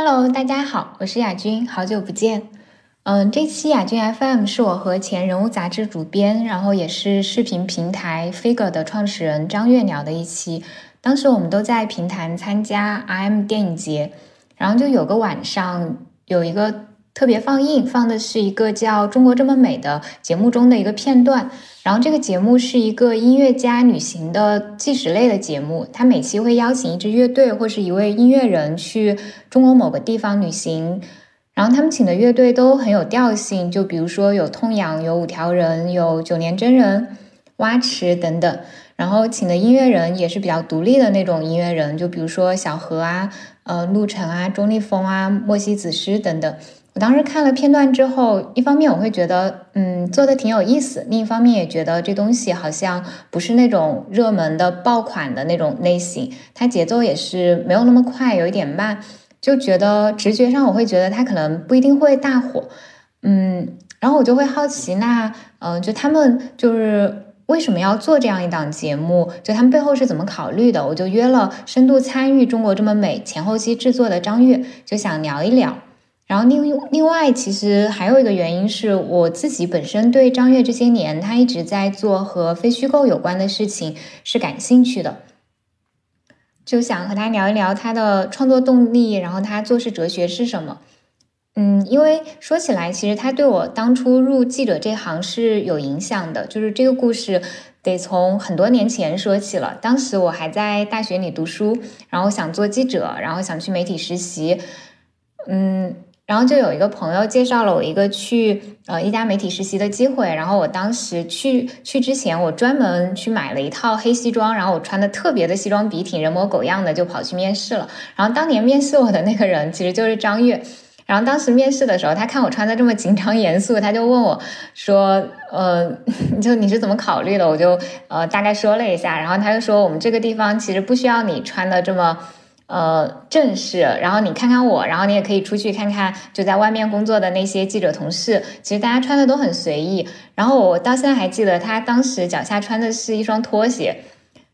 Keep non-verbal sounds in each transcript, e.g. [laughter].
Hello，大家好，我是亚军，好久不见。嗯，这期雅军 FM 是我和前人物杂志主编，然后也是视频平台 Figure 的创始人张月聊的一期。当时我们都在平潭参加 IM 电影节，然后就有个晚上有一个。特别放映放的是一个叫《中国这么美》的节目中的一个片段，然后这个节目是一个音乐家旅行的纪实类的节目，他每期会邀请一支乐队或是一位音乐人去中国某个地方旅行，然后他们请的乐队都很有调性，就比如说有痛仰、有五条人、有九年真人、蛙池等等，然后请的音乐人也是比较独立的那种音乐人，就比如说小何啊、呃陆晨啊、钟立风啊、莫西子诗等等。我当时看了片段之后，一方面我会觉得，嗯，做的挺有意思；另一方面也觉得这东西好像不是那种热门的爆款的那种类型，它节奏也是没有那么快，有一点慢，就觉得直觉上我会觉得它可能不一定会大火，嗯，然后我就会好奇，那，嗯，就他们就是为什么要做这样一档节目？就他们背后是怎么考虑的？我就约了深度参与《中国这么美》前后期制作的张悦，就想聊一聊。然后另另外，其实还有一个原因是我自己本身对张悦这些年他一直在做和非虚构有关的事情是感兴趣的，就想和他聊一聊他的创作动力，然后他做事哲学是什么。嗯，因为说起来，其实他对我当初入记者这行是有影响的。就是这个故事得从很多年前说起了，当时我还在大学里读书，然后想做记者，然后想去媒体实习，嗯。然后就有一个朋友介绍了我一个去呃一家媒体实习的机会，然后我当时去去之前，我专门去买了一套黑西装，然后我穿的特别的西装笔挺，人模狗样的就跑去面试了。然后当年面试我的那个人其实就是张悦，然后当时面试的时候，他看我穿的这么紧张严肃，他就问我说：“呃，[laughs] 就你是怎么考虑的？”我就呃大概说了一下，然后他就说：“我们这个地方其实不需要你穿的这么。”呃，正式。然后你看看我，然后你也可以出去看看，就在外面工作的那些记者同事，其实大家穿的都很随意。然后我到现在还记得，他当时脚下穿的是一双拖鞋，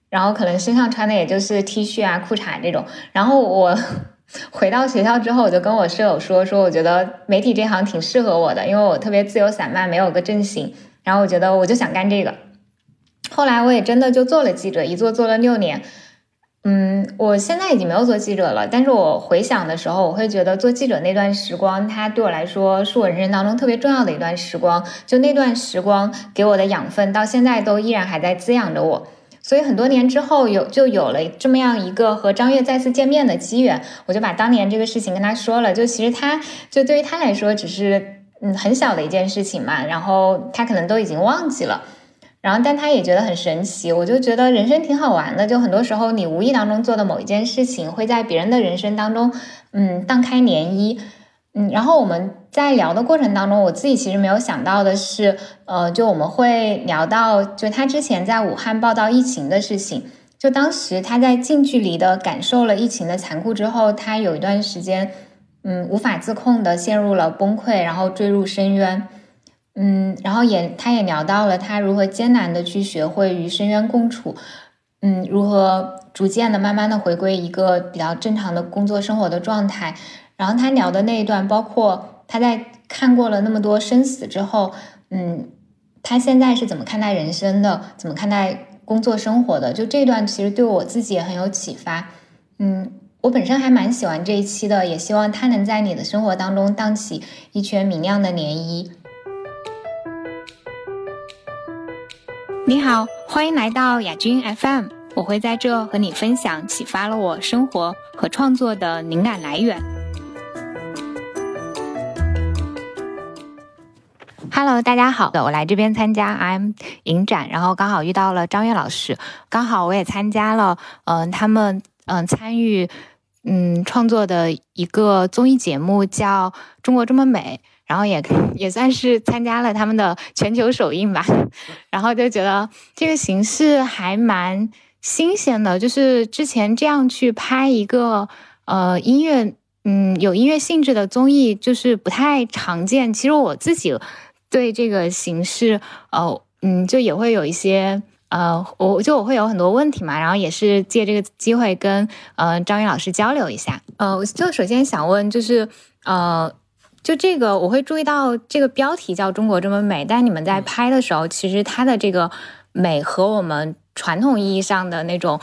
然后可能身上穿的也就是 T 恤啊、裤衩这种。然后我 [laughs] 回到学校之后，我就跟我舍友说，说我觉得媒体这行挺适合我的，因为我特别自由散漫，没有个正形。然后我觉得我就想干这个。后来我也真的就做了记者，一做做了六年。嗯，我现在已经没有做记者了，但是我回想的时候，我会觉得做记者那段时光，它对我来说是我人生当中特别重要的一段时光。就那段时光给我的养分，到现在都依然还在滋养着我。所以很多年之后，有就有了这么样一个和张悦再次见面的机缘，我就把当年这个事情跟他说了。就其实他就对于他来说，只是嗯很小的一件事情嘛，然后他可能都已经忘记了。然后，但他也觉得很神奇。我就觉得人生挺好玩的，就很多时候你无意当中做的某一件事情，会在别人的人生当中，嗯，荡开涟漪。嗯，然后我们在聊的过程当中，我自己其实没有想到的是，呃，就我们会聊到，就他之前在武汉报道疫情的事情。就当时他在近距离的感受了疫情的残酷之后，他有一段时间，嗯，无法自控的陷入了崩溃，然后坠入深渊。嗯，然后也，他也聊到了他如何艰难的去学会与深渊共处，嗯，如何逐渐的、慢慢的回归一个比较正常的工作生活的状态。然后他聊的那一段，包括他在看过了那么多生死之后，嗯，他现在是怎么看待人生的，怎么看待工作生活的？就这段其实对我自己也很有启发。嗯，我本身还蛮喜欢这一期的，也希望他能在你的生活当中荡起一圈明亮的涟漪。你好，欢迎来到亚军 FM。我会在这和你分享启发了我生活和创作的灵感来源。Hello，大家好，我来这边参加 IM 影展，然后刚好遇到了张悦老师，刚好我也参加了，嗯，他们嗯参与嗯创作的一个综艺节目叫《中国这么美》。然后也也算是参加了他们的全球首映吧，然后就觉得这个形式还蛮新鲜的，就是之前这样去拍一个呃音乐，嗯，有音乐性质的综艺，就是不太常见。其实我自己对这个形式，呃，嗯，就也会有一些。呃，我就我会有很多问题嘛，然后也是借这个机会跟呃张云老师交流一下。呃，我就首先想问，就是呃，就这个我会注意到这个标题叫“中国这么美”，但你们在拍的时候，其实它的这个美和我们传统意义上的那种。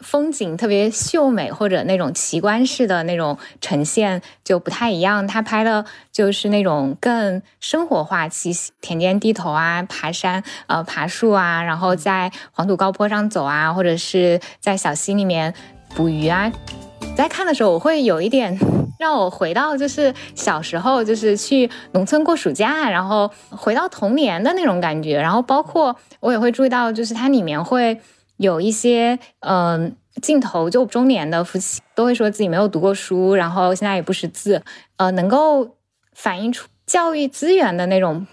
风景特别秀美，或者那种奇观式的那种呈现就不太一样。他拍的就是那种更生活化气息，田间地头啊，爬山呃爬树啊，然后在黄土高坡上走啊，或者是在小溪里面捕鱼啊。在看的时候，我会有一点 [laughs] 让我回到就是小时候，就是去农村过暑假，然后回到童年的那种感觉。然后包括我也会注意到，就是它里面会。有一些嗯镜头，就中年的夫妻都会说自己没有读过书，然后现在也不识字，呃，能够反映出教育资源的那种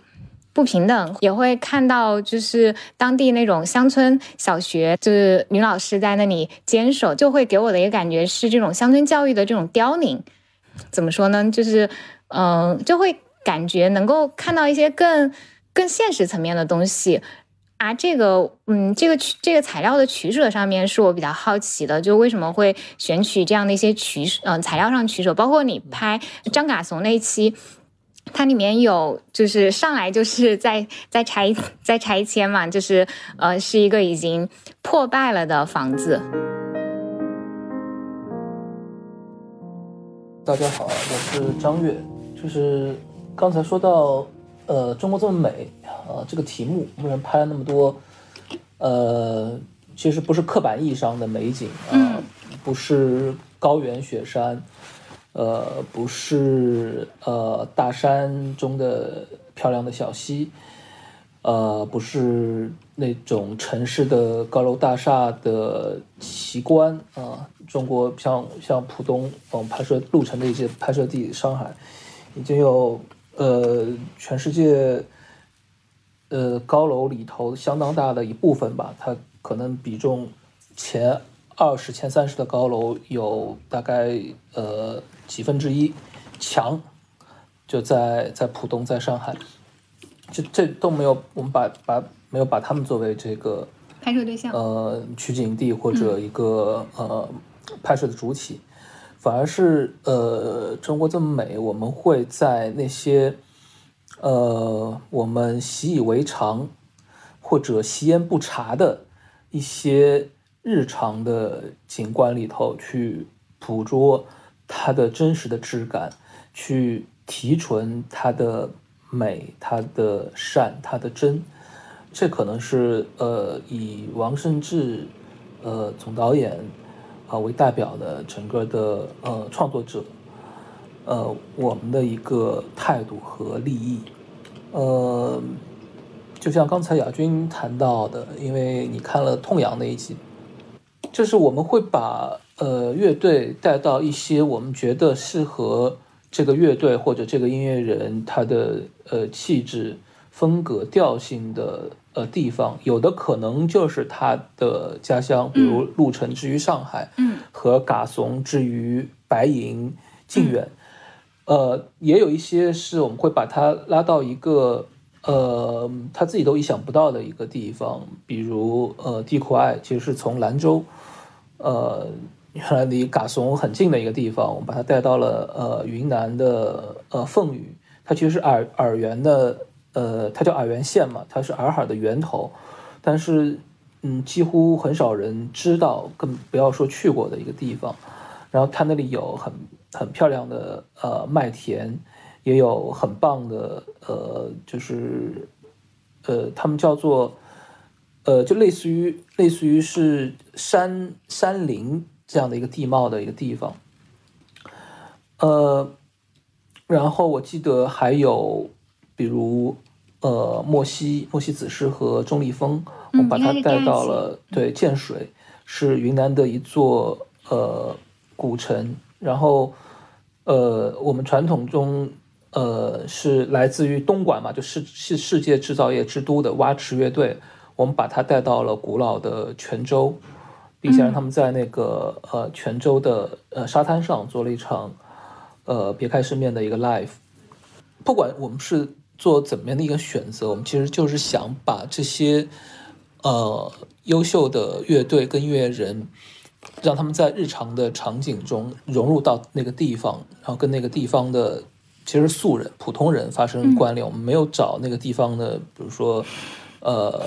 不平等，也会看到就是当地那种乡村小学，就是女老师在那里坚守，就会给我的一个感觉是这种乡村教育的这种凋零。怎么说呢？就是嗯，就会感觉能够看到一些更更现实层面的东西。啊，这个，嗯，这个取这个材料的取舍上面是我比较好奇的，就为什么会选取这样的一些取，嗯，材料上取舍，包括你拍张嘎怂那一期，它里面有就是上来就是在在拆在拆迁嘛，就是呃是一个已经破败了的房子。大家好，我是张悦，就是刚才说到，呃，中国这么美。呃，这个题目为什么拍了那么多？呃，其实不是刻板意义上的美景啊，不是高原雪山，呃，不是呃大山中的漂亮的小溪，呃，不是那种城市的高楼大厦的奇观啊。中国像像浦东，我们拍摄路程的一些拍摄地，上海已经有呃全世界。呃，高楼里头相当大的一部分吧，它可能比重前二十、前三十的高楼有大概呃几分之一强，就在在浦东，在上海，这这都没有，我们把把没有把他们作为这个拍摄对象，呃，取景地或者一个呃拍摄的主体，反而是呃中国这么美，我们会在那些。呃，我们习以为常或者习焉不察的一些日常的景观里头，去捕捉它的真实的质感，去提纯它的美、它的善、它的真。这可能是呃，以王胜志呃总导演啊为代表的整个的呃创作者。呃，我们的一个态度和利益，呃，就像刚才亚军谈到的，因为你看了痛仰那一集，就是我们会把呃乐队带到一些我们觉得适合这个乐队或者这个音乐人他的呃气质、风格、调性的呃地方，有的可能就是他的家乡，比如陆城之于上海，嗯，和嘎怂之于白银、靖远。呃，也有一些是我们会把他拉到一个呃他自己都意想不到的一个地方，比如呃地库爱其实是从兰州，呃原来离嘎怂很近的一个地方，我们把它带到了呃云南的呃凤羽，它其实是洱洱源的呃它叫洱源县嘛，它是洱海的源头，但是嗯几乎很少人知道，更不要说去过的一个地方，然后它那里有很。很漂亮的呃麦田，也有很棒的呃，就是呃，他们叫做呃，就类似于类似于是山山林这样的一个地貌的一个地方。呃，然后我记得还有比如呃，莫西莫西子诗和钟立风，我把它带到了对建水，是云南的一座呃古城。然后，呃，我们传统中，呃，是来自于东莞嘛，就是是世界制造业之都的蛙池乐队，我们把他带到了古老的泉州，并且让他们在那个呃泉州的呃沙滩上做了一场，呃别开生面的一个 live。不管我们是做怎么样的一个选择，我们其实就是想把这些呃优秀的乐队跟音乐人，让他们在日常的场景中融入到那个地方，然后跟那个地方的其实素人、普通人发生关联。我们没有找那个地方的，比如说。呃，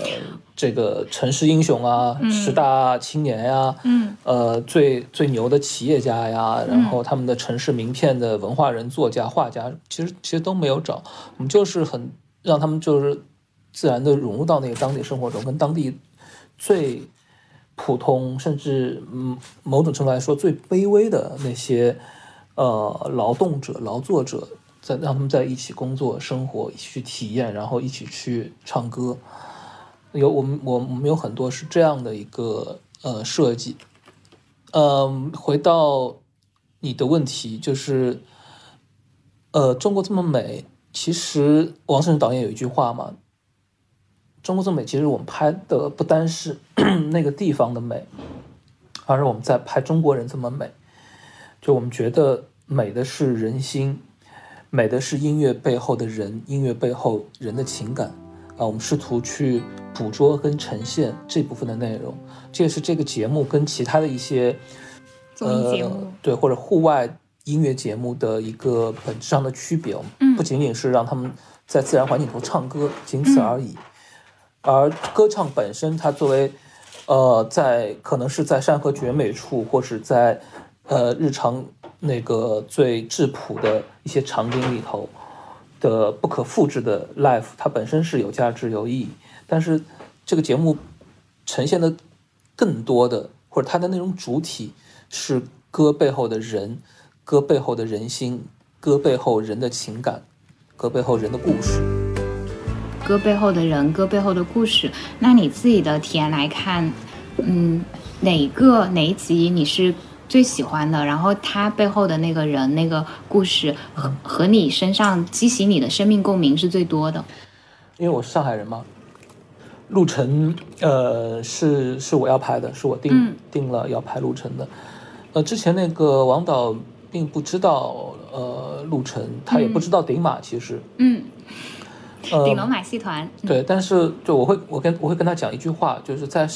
这个城市英雄啊，十大青年呀，嗯，呃，最最牛的企业家呀，然后他们的城市名片的文化人、作家、画家，其实其实都没有找，我们就是很让他们就是自然的融入到那个当地生活中，跟当地最普通，甚至嗯某种程度来说最卑微的那些呃劳动者、劳作者。在让他们在一起工作、生活，一起去体验，然后一起去唱歌。有我们，我我们有很多是这样的一个呃设计。嗯，回到你的问题，就是呃，中国这么美，其实王胜导演有一句话嘛，中国这么美，其实我们拍的不单是 [clears throat] 那个地方的美，而是我们在拍中国人这么美。就我们觉得美的是人心。美的是音乐背后的人，音乐背后人的情感，啊，我们试图去捕捉跟呈现这部分的内容，这也是这个节目跟其他的一些综艺节目对或者户外音乐节目的一个本质上的区别。嗯，不仅仅是让他们在自然环境中唱歌，仅此而已。而歌唱本身，它作为呃，在可能是在山河绝美处，或是在呃日常。那个最质朴的一些场景里头的不可复制的 life，它本身是有价值有意义，但是这个节目呈现的更多的，或者它的那种主体是歌背后的人，歌背后的人心，歌背后人的情感，歌背后人的故事，歌背后的人，歌背后的故事。那你自己的体验来看，嗯，哪个哪一集你是？最喜欢的，然后他背后的那个人、那个故事和和你身上激起你的生命共鸣是最多的。因为我是上海人嘛，陆晨，呃，是是我要拍的，是我定定了要拍陆晨的。呃，之前那个王导并不知道，呃，陆晨他也不知道顶马，其实，嗯，顶楼马戏团，对，但是就我会我跟我会跟他讲一句话，就是在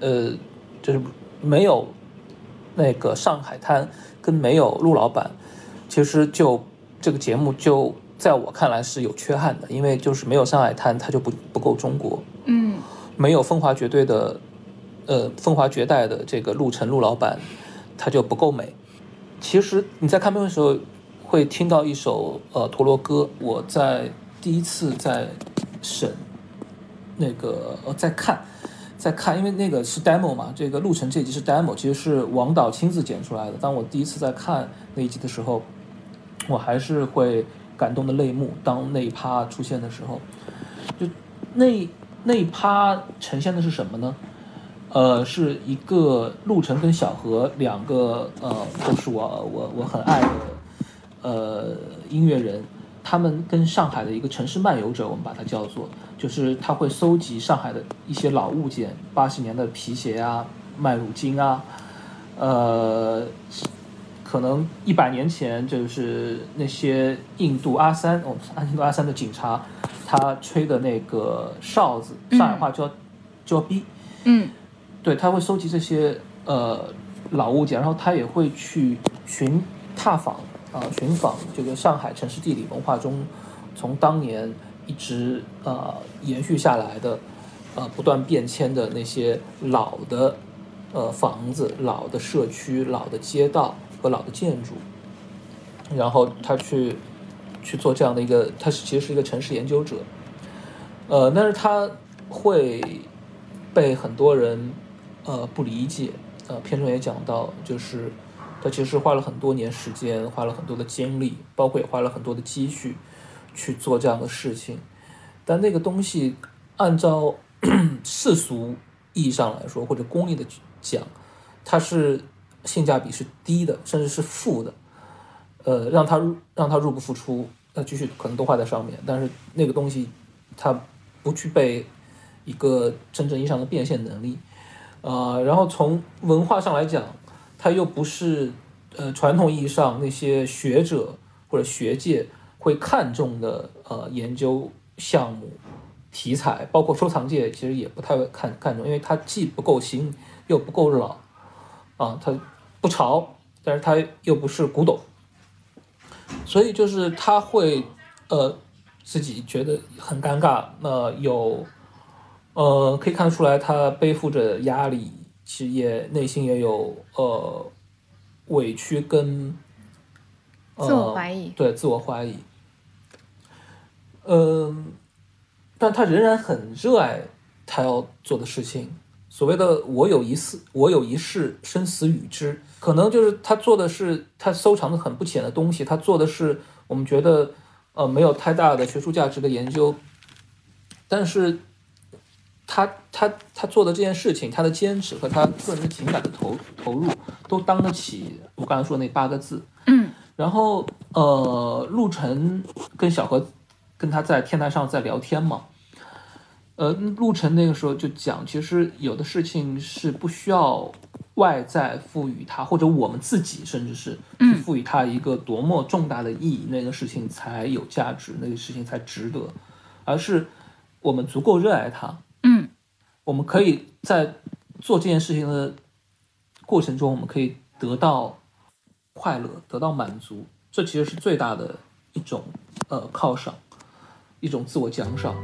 呃，就是没有。那个上海滩跟没有陆老板，其实就这个节目就在我看来是有缺憾的，因为就是没有上海滩，它就不不够中国。嗯，没有风华绝对的，呃，风华绝代的这个陆晨陆老板，它就不够美。其实你在看片的时候会听到一首呃陀螺歌，我在第一次在审那个呃在看。在看，因为那个是 demo 嘛，这个路程这一集是 demo，其实是王导亲自剪出来的。当我第一次在看那一集的时候，我还是会感动的泪目。当那一趴出现的时候，就那那一趴呈现的是什么呢？呃，是一个陆程跟小何两个呃，都是我我我很爱的呃音乐人，他们跟上海的一个城市漫游者，我们把它叫做。就是他会搜集上海的一些老物件，八十年的皮鞋啊、麦乳精啊，呃，可能一百年前就是那些印度阿三，哦，印度阿三的警察，他吹的那个哨子，上海话叫叫逼，嗯，对，他会收集这些呃老物件，然后他也会去寻踏访啊，寻访这个上海城市地理文化中，从当年。一直呃延续下来的，呃不断变迁的那些老的呃房子、老的社区、老的街道和老的建筑，然后他去去做这样的一个，他是其实是一个城市研究者，呃，但是他会被很多人呃不理解，呃片中也讲到，就是他其实花了很多年时间，花了很多的精力，包括也花了很多的积蓄。去做这样的事情，但那个东西按照 [clears throat] 世俗意义上来说，或者功利的讲，它是性价比是低的，甚至是负的。呃，让它让它入不敷出，那继续可能都花在上面，但是那个东西它不具备一个真正意义上的变现能力。啊，然后从文化上来讲，它又不是呃传统意义上那些学者或者学界。会看重的呃研究项目、题材，包括收藏界其实也不太看看重，因为它既不够新又不够老，啊，它不潮，但是它又不是古董，所以就是他会呃自己觉得很尴尬，那有呃可以看得出来他背负着压力，其实也内心也有呃委屈跟自我怀疑，对自我怀疑，嗯。但他仍然很热爱他要做的事情。所谓的“我有一事，我有一事，生死与之”，可能就是他做的是他收藏的很不浅的东西。他做的是我们觉得呃没有太大的学术价值的研究。但是，他他他做的这件事情，他的坚持和他个人的情感的投投入，都当得起我刚才说那八个字。嗯。然后呃，陆晨跟小何。跟他在天台上在聊天嘛，呃，陆晨那个时候就讲，其实有的事情是不需要外在赋予它，或者我们自己甚至是去赋予它一个多么重大的意义，那个事情才有价值，那个事情才值得，而是我们足够热爱它，嗯，我们可以在做这件事情的过程中，我们可以得到快乐，得到满足，这其实是最大的一种呃犒赏。一种自我奖赏。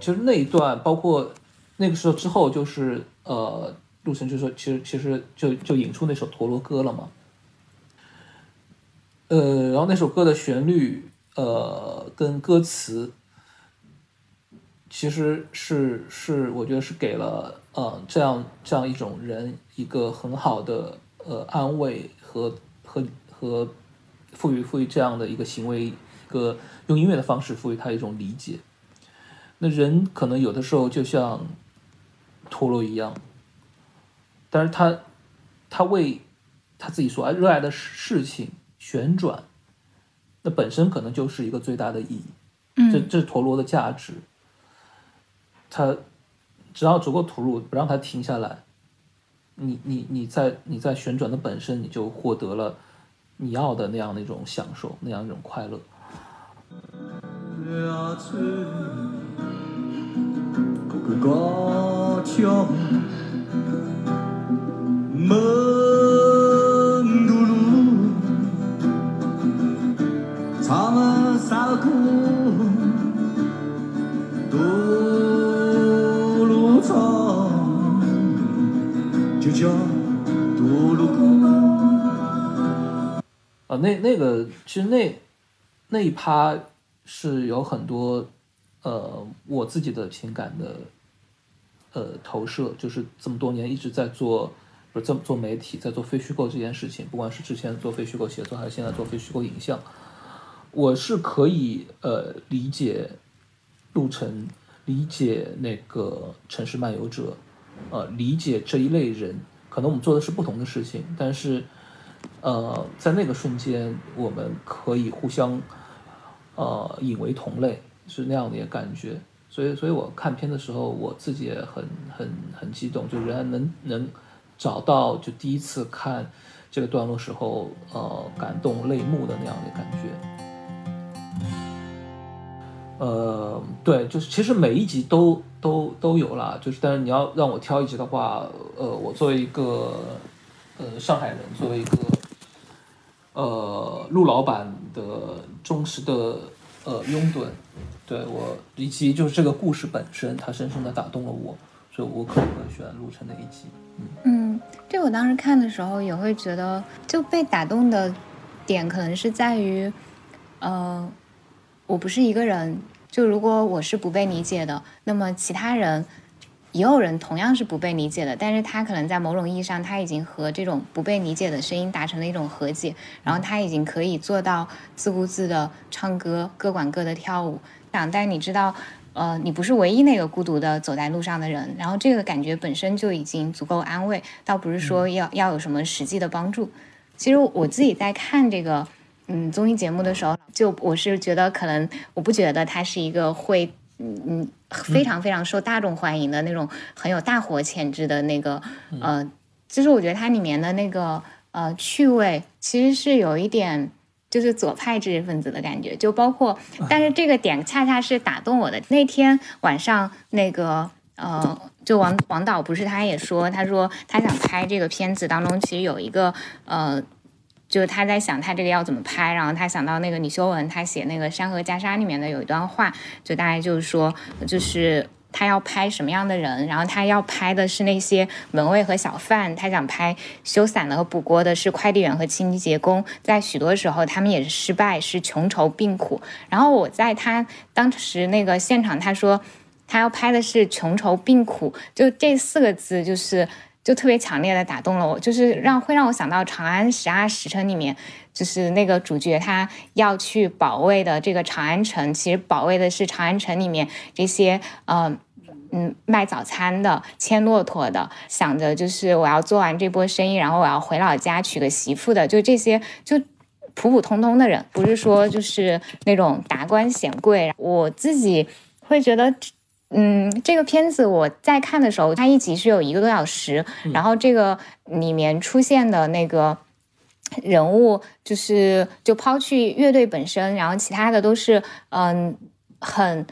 其实那一段，包括那个时候之后，就是呃，陆晨就说，其实其实就就引出那首陀螺歌了嘛。呃，然后那首歌的旋律，呃，跟歌词，其实是是我觉得是给了呃这样这样一种人一个很好的呃安慰和。和和赋予赋予这样的一个行为，一个用音乐的方式赋予他一种理解。那人可能有的时候就像陀螺一样，但是他他为他自己所爱热爱的事情旋转，那本身可能就是一个最大的意义。嗯这这是陀螺的价值。他只要足够投入，不让它停下来。你你你在你在旋转的本身，你就获得了你要的那样的一种享受，那样一种快乐。啊，那那个其实那那一趴是有很多呃我自己的情感的呃投射，就是这么多年一直在做，不是这么做媒体，在做非虚构这件事情，不管是之前做非虚构写作，还是现在做非虚构影像，我是可以呃理解陆晨，理解那个城市漫游者，呃理解这一类人。可能我们做的是不同的事情，但是，呃，在那个瞬间，我们可以互相，呃，引为同类，是那样的一个感觉。所以，所以我看片的时候，我自己也很很很激动，就仍然能能找到就第一次看这个段落时候，呃，感动泪目的那样的感觉。呃，对，就是其实每一集都都都有了，就是但是你要让我挑一集的话，呃，我作为一个呃上海人，作为一个呃陆老板的忠实的呃拥趸，对我以及就是这个故事本身，它深深的打动了我，所以我可能会选陆晨那一集。嗯嗯，这我当时看的时候也会觉得就被打动的点，可能是在于，呃。我不是一个人，就如果我是不被理解的，那么其他人也有人同样是不被理解的，但是他可能在某种意义上，他已经和这种不被理解的声音达成了一种和解，然后他已经可以做到自顾自的唱歌，各管各的跳舞。但你知道，呃，你不是唯一那个孤独的走在路上的人，然后这个感觉本身就已经足够安慰，倒不是说要要有什么实际的帮助。其实我自己在看这个。嗯，综艺节目的时候，就我是觉得可能我不觉得他是一个会嗯嗯非常非常受大众欢迎的那种很有大火潜质的那个呃，就是我觉得它里面的那个呃趣味其实是有一点就是左派知识分子的感觉，就包括，但是这个点恰恰是打动我的。那天晚上，那个呃，就王王导不是他也说，他说他想拍这个片子当中，其实有一个呃，就是他在想他这个要怎么拍，然后他想到那个李修文他写那个《山河袈裟》里面的有一段话，就大概就是说，就是。他要拍什么样的人？然后他要拍的是那些门卫和小贩。他想拍修伞的和补锅的，是快递员和清洁工。在许多时候，他们也是失败，是穷愁病苦。然后我在他当时那个现场，他说他要拍的是穷愁病苦，就这四个字，就是就特别强烈的打动了我，就是让会让我想到《长安十二时辰》里面，就是那个主角他要去保卫的这个长安城，其实保卫的是长安城里面这些呃。嗯，卖早餐的、牵骆驼的，想着就是我要做完这波生意，然后我要回老家娶个媳妇的，就这些，就普普通通的人，不是说就是那种达官显贵。我自己会觉得，嗯，这个片子我在看的时候，它一集是有一个多小时，然后这个里面出现的那个人物，就是就抛去乐队本身，然后其他的都是嗯很。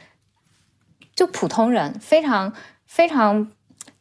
就普通人，非常非常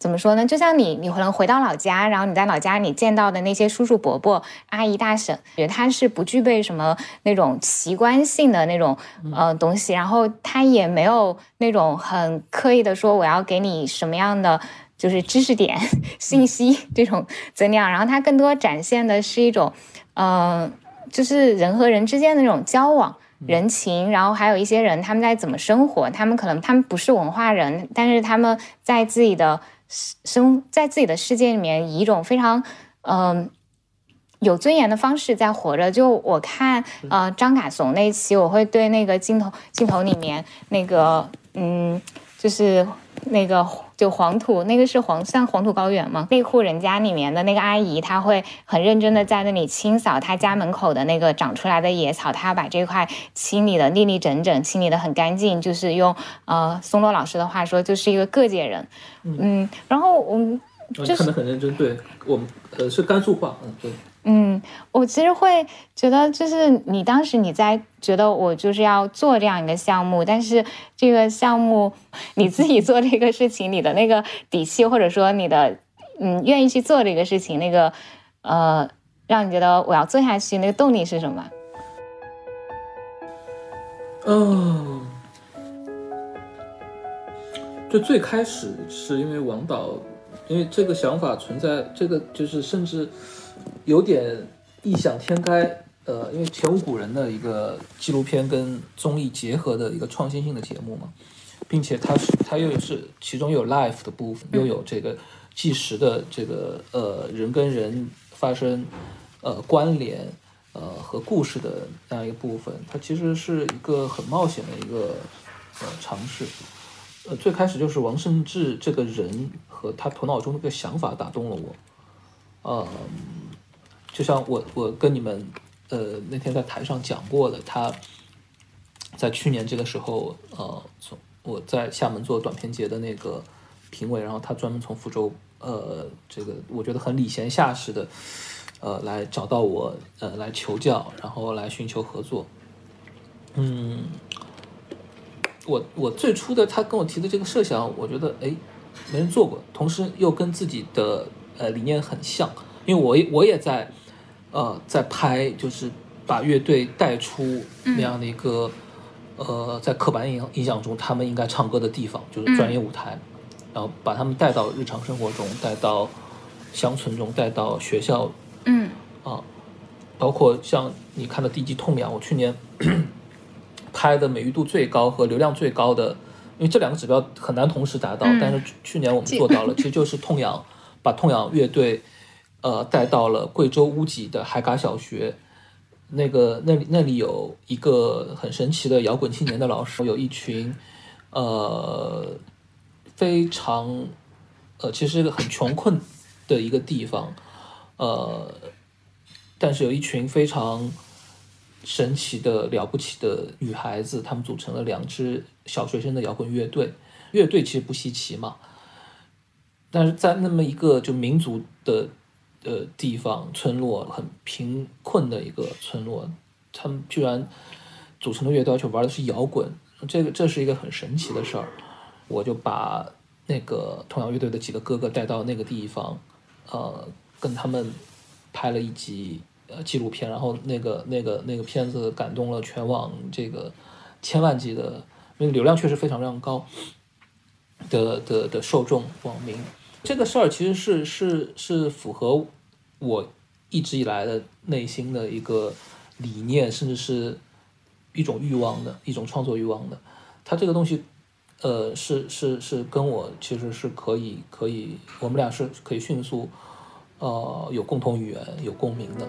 怎么说呢？就像你，你可能回到老家，然后你在老家你见到的那些叔叔伯伯、阿姨大婶，觉得他是不具备什么那种奇观性的那种呃东西，然后他也没有那种很刻意的说我要给你什么样的就是知识点 [laughs] 信息这种增量，然后他更多展现的是一种嗯，就是人和人之间的那种交往。人情，然后还有一些人，他们在怎么生活？他们可能他们不是文化人，但是他们在自己的生在自己的世界里面，以一种非常嗯有尊严的方式在活着。就我看呃张嘎怂那期，我会对那个镜头镜头里面那个嗯，就是那个。就黄土，那个是黄算黄土高原吗？那户人家里面的那个阿姨，她会很认真的在那里清扫她家门口的那个长出来的野草，她要把这块清理的立立整整，清理的很干净。就是用呃松落老师的话说，就是一个各界人。嗯，然后我们就看得很认真，对我们呃是甘肃话，嗯对。嗯，我其实会觉得，就是你当时你在觉得我就是要做这样一个项目，但是这个项目你自己做这个事情，你的那个底气，或者说你的嗯愿意去做这个事情，那个呃让你觉得我要做下去那个动力是什么？嗯，就最开始是因为王导，因为这个想法存在，这个就是甚至。有点异想天开，呃，因为前无古人的一个纪录片跟综艺结合的一个创新性的节目嘛，并且它是它又是其中有 life 的部分，又有这个计时的这个呃人跟人发生呃关联呃和故事的那样一个部分，它其实是一个很冒险的一个呃尝试。呃，最开始就是王胜志这个人和他头脑中的一个想法打动了我。呃，就像我我跟你们呃那天在台上讲过的，他在去年这个时候，呃，从我在厦门做短片节的那个评委，然后他专门从福州，呃，这个我觉得很礼贤下士的，呃，来找到我，呃，来求教，然后来寻求合作。嗯，我我最初的他跟我提的这个设想，我觉得哎，没人做过，同时又跟自己的。呃，理念很像，因为我我也在，呃，在拍，就是把乐队带出那样的一个，呃，在刻板印印象中他们应该唱歌的地方，就是专业舞台，然后把他们带到日常生活中，带到乡村中，带到学校，嗯，啊，包括像你看的《地级痛痒》，我去年 [clears throat] 拍的美誉度最高和流量最高的，因为这两个指标很难同时达到，但是去年我们做到了，[laughs] 其实就是痛痒。把痛痒乐队，呃，带到了贵州乌脊的海嘎小学，那个那里那里有一个很神奇的摇滚青年的老师，有一群，呃，非常，呃，其实很穷困的一个地方，呃，但是有一群非常神奇的了不起的女孩子，她们组成了两支小学生的摇滚乐队，乐队其实不稀奇嘛。但是在那么一个就民族的呃地方村落，很贫困的一个村落，他们居然组成的乐队，而且玩的是摇滚，这个这是一个很神奇的事儿。我就把那个童谣乐队的几个哥哥带到那个地方，呃，跟他们拍了一集呃纪录片，然后那个那个那个片子感动了全网这个千万级的，因为流量确实非常非常高的的的受众网民。这个事儿其实是是是符合我一直以来的内心的一个理念，甚至是一种欲望的一种创作欲望的。它这个东西，呃，是是是跟我其实是可以可以，我们俩是可以迅速，呃，有共同语言、有共鸣的。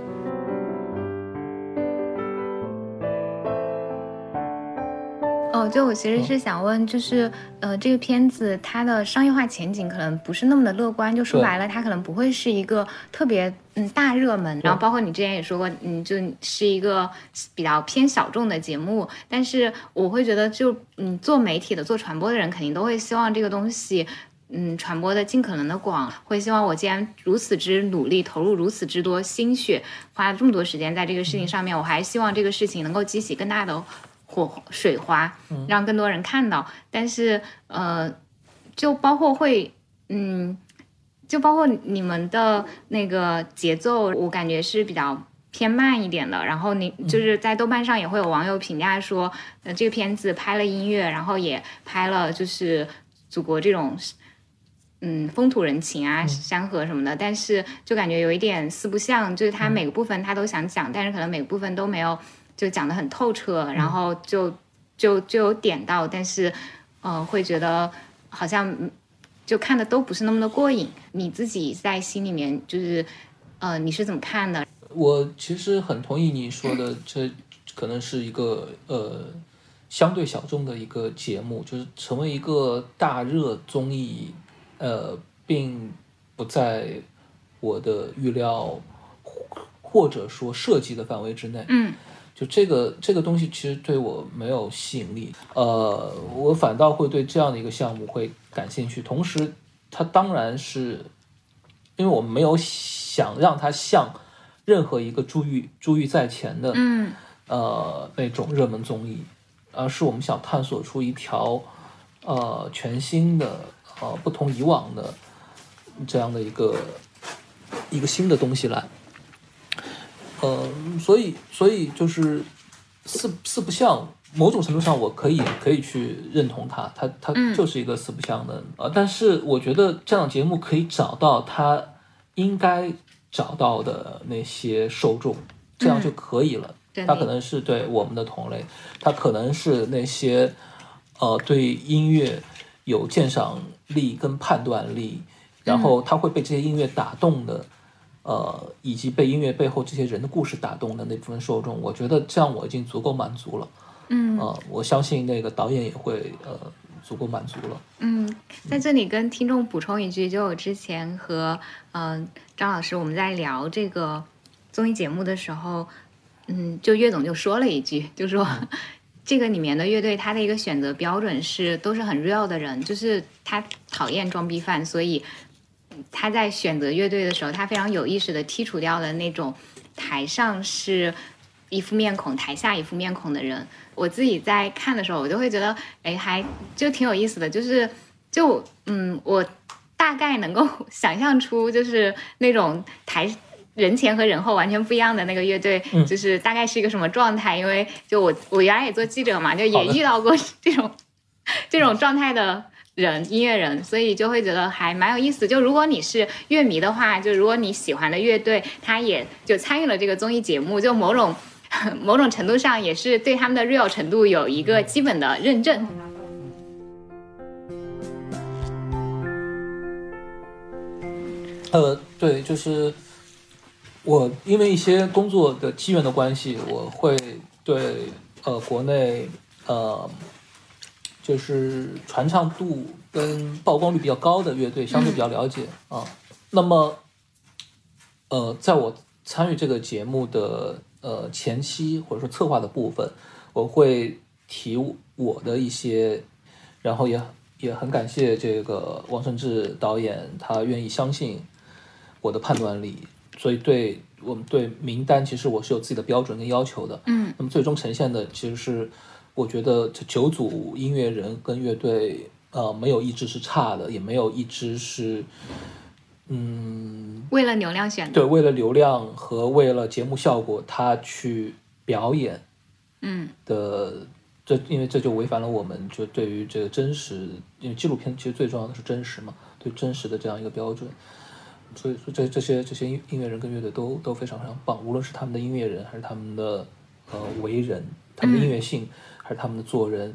哦，就我其实是想问，就是呃，这个片子它的商业化前景可能不是那么的乐观，就说白了，它可能不会是一个特别嗯大热门。然后包括你之前也说过，嗯，就是一个比较偏小众的节目。但是我会觉得，就嗯，做媒体的、做传播的人，肯定都会希望这个东西嗯传播的尽可能的广，会希望我既然如此之努力，投入如此之多心血，花了这么多时间在这个事情上面，我还希望这个事情能够激起更大的。火水花，让更多人看到。但是，呃，就包括会，嗯，就包括你们的那个节奏，我感觉是比较偏慢一点的。然后你就是在豆瓣上也会有网友评价说，呃，这个片子拍了音乐，然后也拍了就是祖国这种，嗯，风土人情啊，山河什么的。但是就感觉有一点四不像，就是他每个部分他都想讲，但是可能每个部分都没有。就讲的很透彻，然后就就就有点到，但是，呃，会觉得好像就看的都不是那么的过瘾。你自己在心里面就是，呃，你是怎么看的？我其实很同意你说的，这可能是一个呃相对小众的一个节目，就是成为一个大热综艺，呃，并不在我的预料或者说设计的范围之内。嗯。就这个这个东西其实对我没有吸引力，呃，我反倒会对这样的一个项目会感兴趣。同时，它当然是，因为我们没有想让它像任何一个珠玉珠玉在前的，嗯，呃，那种热门综艺，而是我们想探索出一条，呃，全新的，呃，不同以往的这样的一个一个新的东西来。呃，所以，所以就是四四不像，某种程度上我可以可以去认同他，他他就是一个四不像的。呃，但是我觉得这样节目可以找到他应该找到的那些受众，这样就可以了。他可能是对我们的同类，他可能是那些呃对音乐有鉴赏力跟判断力，然后他会被这些音乐打动的。呃，以及被音乐背后这些人的故事打动的那部分受众，我觉得这样我已经足够满足了。嗯，呃，我相信那个导演也会呃足够满足了。嗯，在这里跟听众补充一句，就我之前和嗯张老师我们在聊这个综艺节目的时候，嗯，就岳总就说了一句，[laughs] 就说 [laughs] 这个里面的乐队他的一个选择标准是都是很 real 的人，就是他讨厌装逼犯，所以。他在选择乐队的时候，他非常有意识的剔除掉了那种台上是一副面孔，台下一副面孔的人。我自己在看的时候，我就会觉得，哎，还就挺有意思的。就是，就嗯，我大概能够想象出，就是那种台人前和人后完全不一样的那个乐队，[laughs] 就是大概是一个什么状态。因为就我我原来也做记者嘛，就也遇到过这种 [laughs] 这种状态的。人音乐人，所以就会觉得还蛮有意思。就如果你是乐迷的话，就如果你喜欢的乐队，他也就参与了这个综艺节目，就某种 [laughs] 某种程度上也是对他们的 real 程度有一个基本的认证。呃，对，就是我因为一些工作的机缘的关系，我会对呃国内呃。就是传唱度跟曝光率比较高的乐队，相对比较了解啊。那么，呃，在我参与这个节目的呃前期或者说策划的部分，我会提我的一些，然后也也很感谢这个王承志导演，他愿意相信我的判断力，所以对我们对名单其实我是有自己的标准跟要求的。嗯那么最终呈现的其实是，我觉得这九组音乐人跟乐队，呃，没有一支是差的，也没有一支是，嗯，为了流量选的。对，为了流量和为了节目效果，他去表演嗯的，这因为这就违反了我们就对于这个真实，因为纪录片其实最重要的是真实嘛，对真实的这样一个标准。所以说这这些这些音音乐人跟乐队都都非常非常棒，无论是他们的音乐人，还是他们的呃为人，他们的音乐性，还是他们的做人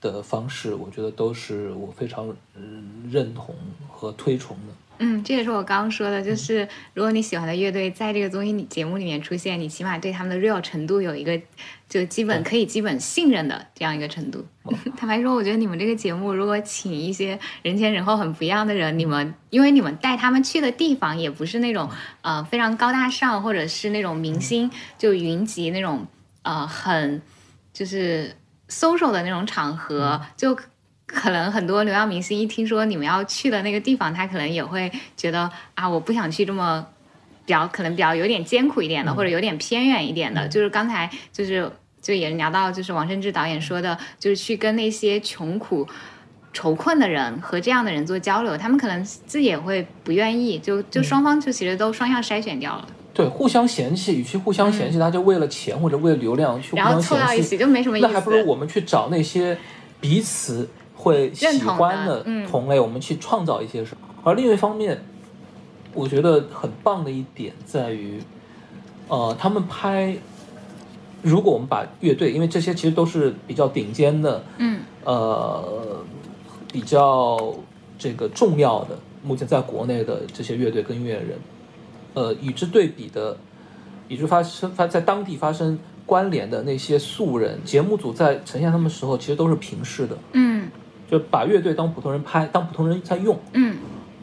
的方式，我觉得都是我非常嗯认同和推崇的。嗯，这也是我刚刚说的，就是如果你喜欢的乐队在这个综艺里节目里面出现，你起码对他们的 real 程度有一个就基本可以基本信任的这样一个程度。[laughs] 坦白说，我觉得你们这个节目如果请一些人前人后很不一样的人，你们因为你们带他们去的地方也不是那种呃非常高大上，或者是那种明星就云集那种呃很就是 social 的那种场合，就可能很多流量明星一听说你们要去的那个地方，他可能也会觉得啊，我不想去这么比较可能比较有点艰苦一点的，或者有点偏远一点的。就是刚才就是就也聊到，就是王胜志导演说的，就是去跟那些穷苦。愁困的人和这样的人做交流，他们可能自己也会不愿意，就就双方就其实都双向筛选掉了，对，互相嫌弃，与其互相嫌弃，他就为了钱或者为了流量去互相嫌弃，凑到一起就没什么意思。那还不如我们去找那些彼此会喜欢的嗯同类，我们去创造一些什么。而另一方面，我觉得很棒的一点在于，呃，他们拍，如果我们把乐队，因为这些其实都是比较顶尖的，嗯呃，比较这个重要的，目前在国内的这些乐队跟音乐人，呃，与之对比的，与之发生发在当地发生关联的那些素人，节目组在呈现他们的时候，其实都是平视的，嗯就把乐队当普通人拍，当普通人在用，嗯，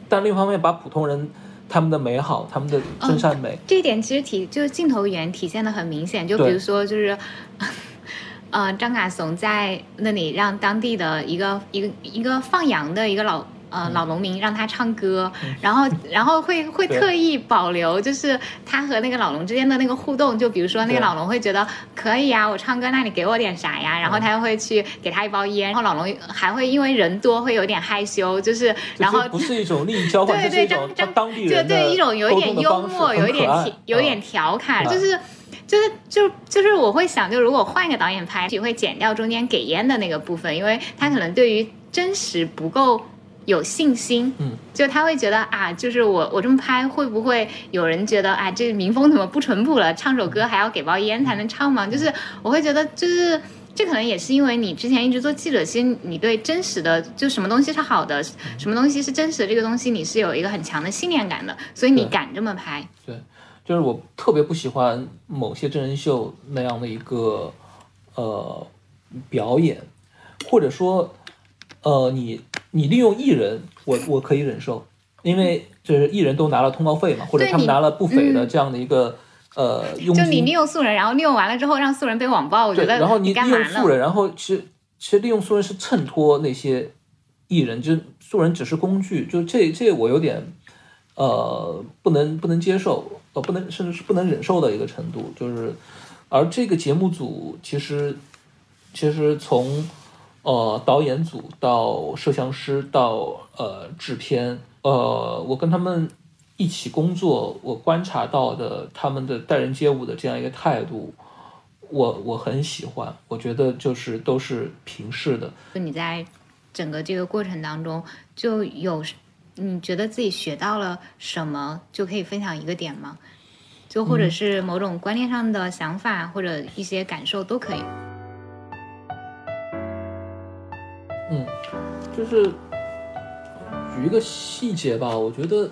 但另一方面把普通人他们的美好，他们的真善美，这一点其实体就是镜头语言体现的很明显，就比如说就是，[laughs] 呃，张嘎怂在那里让当地的一个一个一个放羊的一个老。呃，老农民让他唱歌，然后，然后会会特意保留，就是他和那个老农之间的那个互动。就比如说，那个老农会觉得可以呀，我唱歌，那你给我点啥呀？然后他又会去给他一包烟，然后老农还会因为人多会有点害羞，就是然后这不是一种利益交换，对 [laughs] 对，这是一种他张张当地就人的对一种有一点幽默，有一点有一点嗯调侃，嗯就是就是就就是我会想，就如果换一个导演拍，也会剪掉中间给烟的那个部分，因为他可能对于真实不够。有信心，嗯，就他会觉得啊，就是我我这么拍，会不会有人觉得啊，这个民风怎么不淳朴了？唱首歌还要给包烟才能唱吗？就是我会觉得，就是这可能也是因为你之前一直做记者，其实你对真实的就什么东西是好的，什么东西是真实的这个东西，你是有一个很强的信念感的，所以你敢这么拍。对，就是我特别不喜欢某些真人秀那样的一个呃表演，或者说呃你你利用艺人，我我可以忍受，因为就是艺人都拿了通告费嘛，或者他们拿了不菲的嗯。这样的一个、呃佣就你利，用素人，然后利用完了之后让素人被网暴，我觉，得然后你？利用素人，然后其实其实利用素人是衬托那些艺人，就是素人只是工具，就这这我有点呃不能不能接受，呃不能甚至是不能忍受的一个程度，就是。而这个节目组其实其实从呃导演组到摄像师到呃制片，呃我跟他们一起工作，我观察到的他们的待人接物的这样一个态度。我我很喜欢，我觉得就是都是平视的，就你在整个这个过程当中，就有你觉得自己学到了什么，就可以分享一个点吗？就或嗯者是某种观念上的想法，或者一些感受都可以。就是举一个细节吧，我觉得，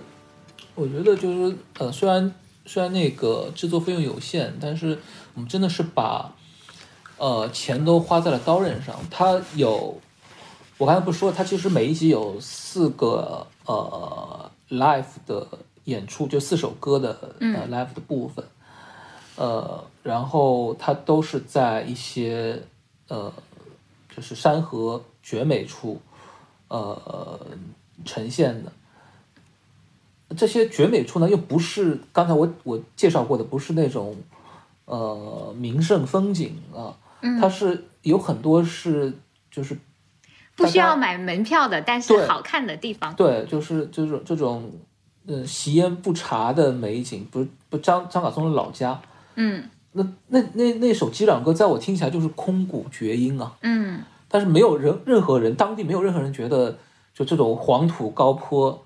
我觉得就是呃，虽然虽然那个制作费用有限，但是我们真的是把呃钱都花在了刀刃上。它有，我刚才不是说，它其实每一集有四个呃 live 的演出，就四首歌的呃 live 的部分，呃，然后它都是在一些呃就是山河绝美处，呃呈现的。这些绝美处呢，又不是刚才我我介绍过的，不是那种呃名胜风景啊，它是有很多是就是不需要买门票的，但是好看的地方。对，就是这种这种呃习烟不茶的美景，不是不张张嘎松的老家。嗯，那那那那首击掌歌，在我听起来就是空谷绝音啊。嗯，但是没有人任何人当地没有任何人觉得就这种黄土高坡。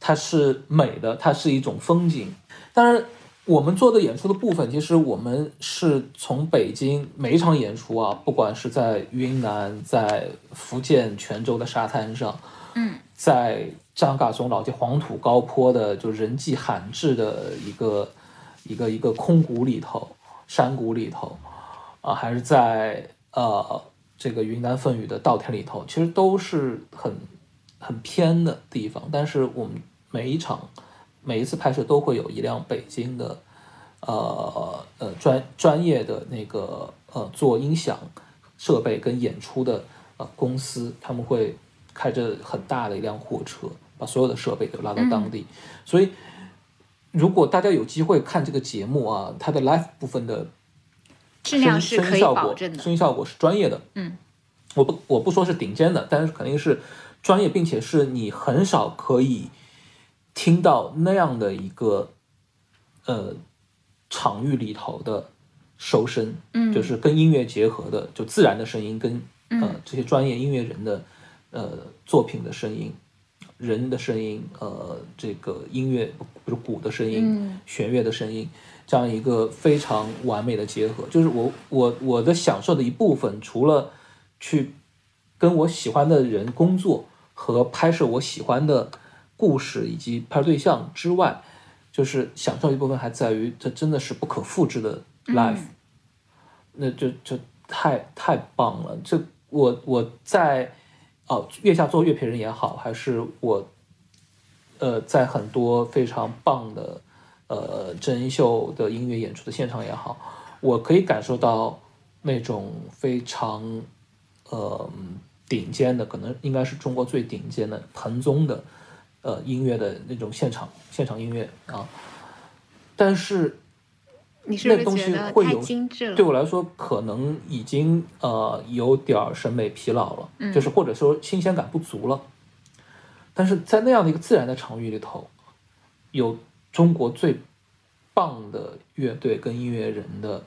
它是美的，它是一种风景。当然，我们做的演出的部分，其实我们是从北京每一场演出啊，不管是在云南、在福建泉州的沙滩上，嗯，在张嘎松老街黄土高坡的就人迹罕至的一个一个一个空谷里头、山谷里头，啊，还是在呃这个云南凤羽的稻田里头，其实都是很很偏的地方。但是我们。每一场，每一次拍摄都会有一辆北京的，呃呃专专业的那个呃做音响设备跟演出的呃公司，他们会开着很大的一辆货车，把所有的设备都拉到当地。所以，如果大家有机会看这个节目啊，它的 live 部分的质量是可以保证的，声音效果是专业的。嗯，我不我不说是顶尖的，但是肯定是专业，并且是你很少可以。听到那样的一个，呃，场域里头的收声，嗯，就是跟音乐结合的，就自然的声音跟呃这些专业音乐人的呃作品的声音，人的声音，呃，这个音乐比如鼓的声音，弦乐的声音，这样一个非常完美的结合，就是我我我的享受的一部分，除了去跟我喜欢的人工作和拍摄我喜欢的。故事以及拍摄对象之外，就是享受一部分还在于这真的是不可复制的 life，那就就太太棒了。这我我在哦月下做乐评人也好，还是我呃在很多非常棒的呃真人秀的音乐演出的现场也好，我可以感受到那种非常呃顶尖的，可能应该是中国最顶尖的彭宗的。呃，音乐的那种现场现场音乐啊，但是那东西会有对我来说可能已经呃有点审美疲劳了，就是或者说新鲜感不足了。但是在那样的一个自然的场域里头，有中国最棒的乐队跟音乐人的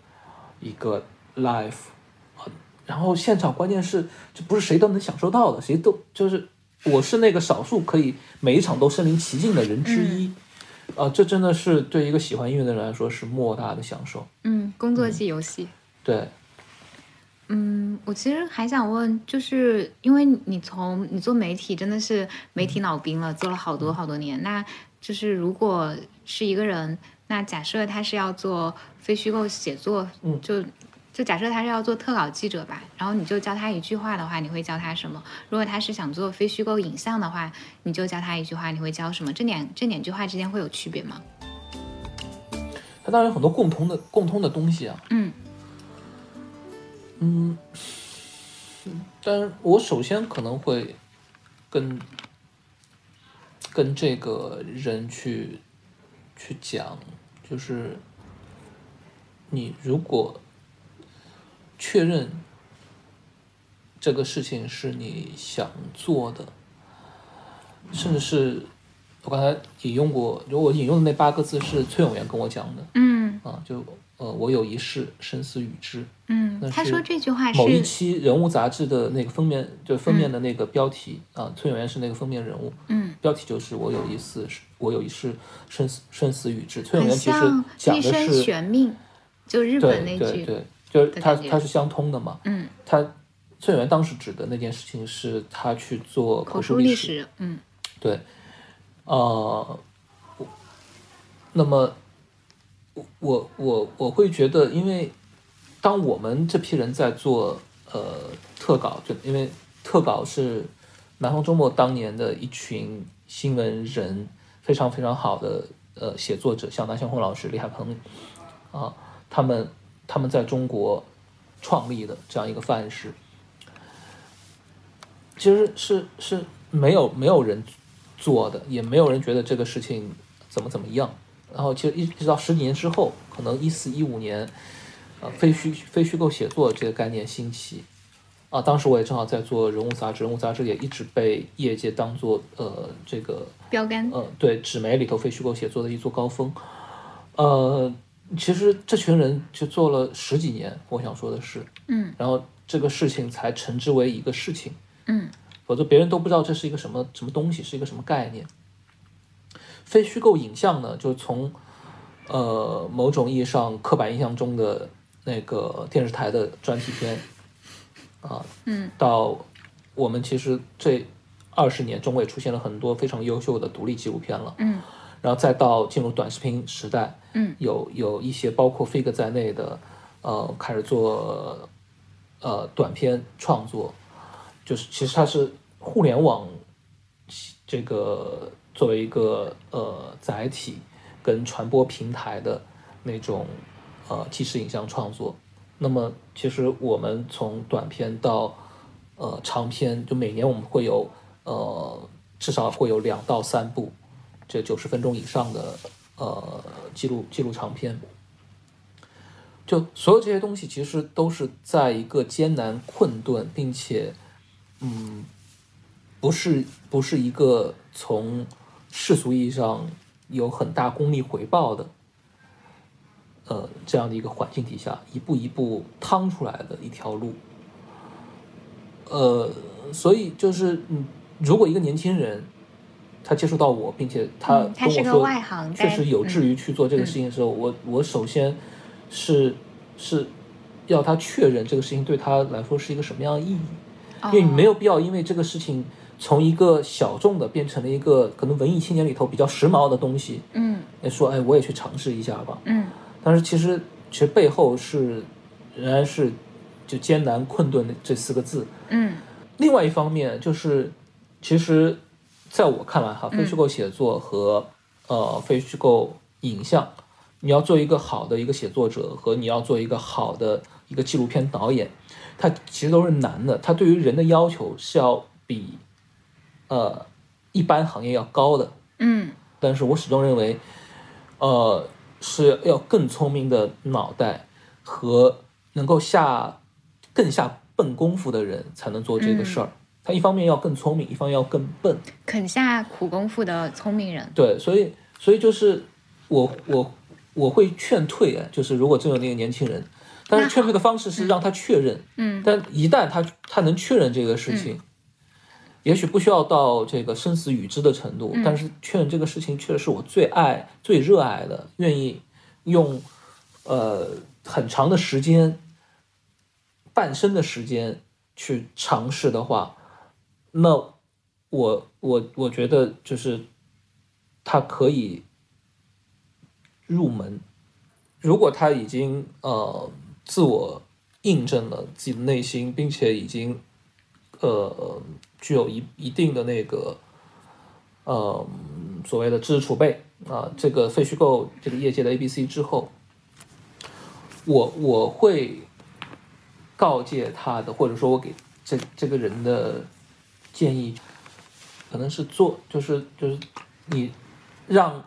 一个 live 啊，然后现场关键是这不是谁都能享受到的，谁都就是。我是那个少数可以每一场都身临其境的人之一，啊，这真的是对一个喜欢音乐的人来说是莫大的享受。嗯，工作即游戏。对。嗯，我其实还想问，就是因为你从你做媒体真的是媒体老兵了，做了好多好多年，那就是如果是一个人，那假设他是要做非虚构写作，嗯，就。就假设他是要做特稿记者吧，然后你就教他一句话的话，你会教他什么？如果他是想做非虚构影像的话，你就教他一句话，你会教什么？这两这两句话之间会有区别吗？它当然有很多共同的共通的东西啊。嗯嗯，但是我首先可能会跟跟这个人去去讲，就是你如果。确认这个事情是你想做的，甚至是我刚才引用过，就我引用的那八个字是崔永元跟我讲的。嗯，啊，就呃，我有一事，生死与之。嗯，他说这句话是某一期人物杂志的那个封面，就封面的那个标题啊，崔永元是那个封面人物。嗯，标题就是我有一事，我有一事，生死生死与之。崔永元其实讲的是就日本那句。对对。就是他，他是相通的嘛。嗯。他崔永元当时指的那件事情是他去做口述历史。嗯。对。呃，那么我我我会觉得，因为当我们这批人在做呃特稿，就因为特稿是南方周末当年的一群新闻人非常非常好的呃写作者，像南向红老师、李海鹏啊，他们。他们在中国创立的这样一个范式，其实是是没有没有人做的，也没有人觉得这个事情怎么怎么样。然后其实一直到十几年之后，可能一四一五年，呃，非虚非虚构写作这个概念兴起，啊，当时我也正好在做人物杂志，人物杂志也一直被业界当做呃这个标杆，呃对纸媒里头非虚构写作的一座高峰。呃，其实这群人就做了十几年，我想说的是，嗯然后这个事情才称之为一个事情。嗯否则别人都不知道这是一个什么什么东西，是一个什么概念。非虚构影像呢，就从呃某种意义上刻板印象中的那个电视台的专题片啊，嗯。到我们其实这二十年中也出现了很多非常优秀的独立纪录片了，嗯。然后再到进入短视频时代，嗯。有有一些包括 Fig 在内的，呃，开始做呃短片创作，就是其实它是互联网这个作为一个呃载体跟传播平台的那种呃纪实影像创作。那么其实我们从短片到呃长片，就每年我们会有呃至少会有两到三部这九十分钟以上的呃记录记录长片。就所有这些东西，其实都是在一个艰难困顿，并且，嗯，不是不是一个从世俗意义上有很大功利回报的，呃，这样的一个环境底下，一步一步趟出来的一条路。呃，所以就是，嗯，如果一个年轻人他接触到我，并且他跟我说，确实有志于于去做这个事情的时候，我我首先是是要他确认这个事情对他来说是一个什么样的意义，因为你没有必要因为这个事情从一个小众的变成了一个可能文艺青年里头比较时髦的东西，嗯。哎说哎我也去尝试一下吧，嗯。但是其实其实背后是仍然是就艰难困顿的这四个字，嗯。另外一方面就是，其实在我看来哈，嗯。非虚构写作和、呃非虚构影像，你要做一个好的一个写作者和你要做一个好的一个纪录片导演，它其实都是难的，它对于人的要求是要比呃一般行业要高的。嗯但是我始终认为，呃，是要更聪明的脑袋和能够下更下笨功夫的人才能做这个事儿。他一方面要更聪明，一方面要更笨。肯下苦功夫的聪明人，对，所以所以就是我我我会劝退啊，就是如果真有那个年轻人，但是劝退的方式是让他确认，嗯但一旦他他能确认这个事情，也许不需要到这个生死与之的程度，嗯但是确认这个事情确实是我最爱、最热爱的，愿意用呃很长的时间、半生的时间去尝试的话，那我我我觉得就是他可以入门。如果他已经呃自我印证了自己的内心，并且已经呃具有一一定的那个呃所谓的知识储备啊、这个废虚构这个业界的 A B C 之后，我我会告诫他的，或者说我给这这个人的建议，可能是做就是就是你让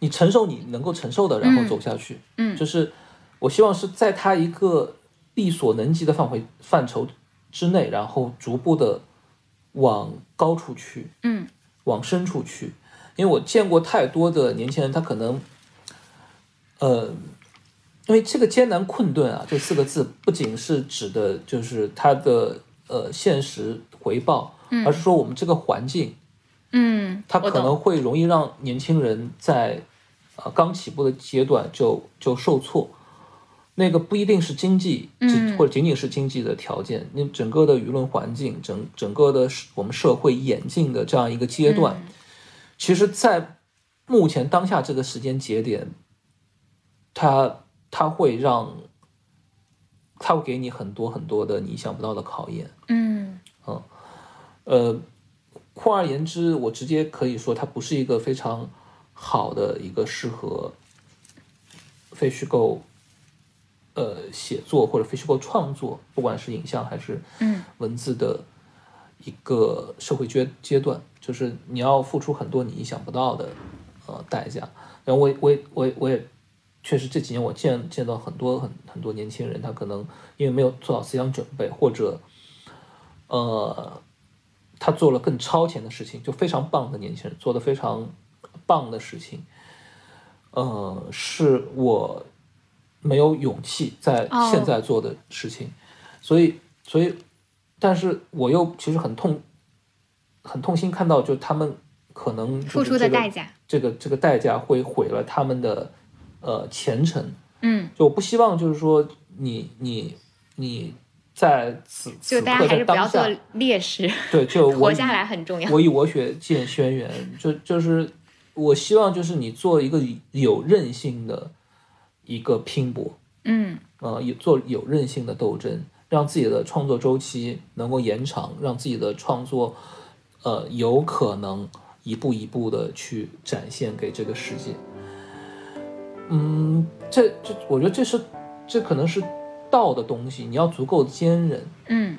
你承受你能够承受的，然后嗯走下去。嗯就是我希望是在他一个力所能及的范围范畴之内，然后逐步的往高处去，嗯往深处去。因为我见过太多的年轻人，他可能，呃，因为这个艰难困顿啊，这四个字不仅是指的就是他的呃现实回报，嗯而是说我们这个环境，嗯，它可能会容易让年轻人在呃刚起步的阶段就就受挫。那个不一定是经济，嗯。或者仅仅是经济的条件，你整个的舆论环境，整整个的我们社会演进的这样一个阶段，嗯。其实，在目前当下这个时间节点，它它会让，它会给你很多很多的你意想不到的考验。嗯。呃，换而言之，我直接可以说，它不是一个非常好的一个适合非虚构呃写作或者非虚构创作，不管是影像还是嗯文字的一个社会阶阶段，就是你要付出很多你意想不到的呃呃代价。然后我也我也我也我也确实这几年我见见到很多很很多年轻人，他可能因为没有做好思想准备，或者呃他做了更超前的事情，就非常棒的年轻人做的非常棒的事情，呃是我没有勇气在哦现在做的事情，所以所以但是我又其实很痛很痛心看到，就他们可能付出的代价。这个这个代价会毁了他们的呃前程。嗯，就我不希望就是说你你你在此就大家此刻在还是不要做当下，烈士，对，就 [laughs] 活下来很重要。我以我血见轩辕，就就是我希望就是你做一个有韧性的一个拼搏，嗯呃，有做有韧性的斗争，让自己的创作周期能够延长，让自己的创作，呃，有可能一步一步的去展现给这个世界。嗯，这这，我觉得这是这可能是道的东西，你要足够坚韧，嗯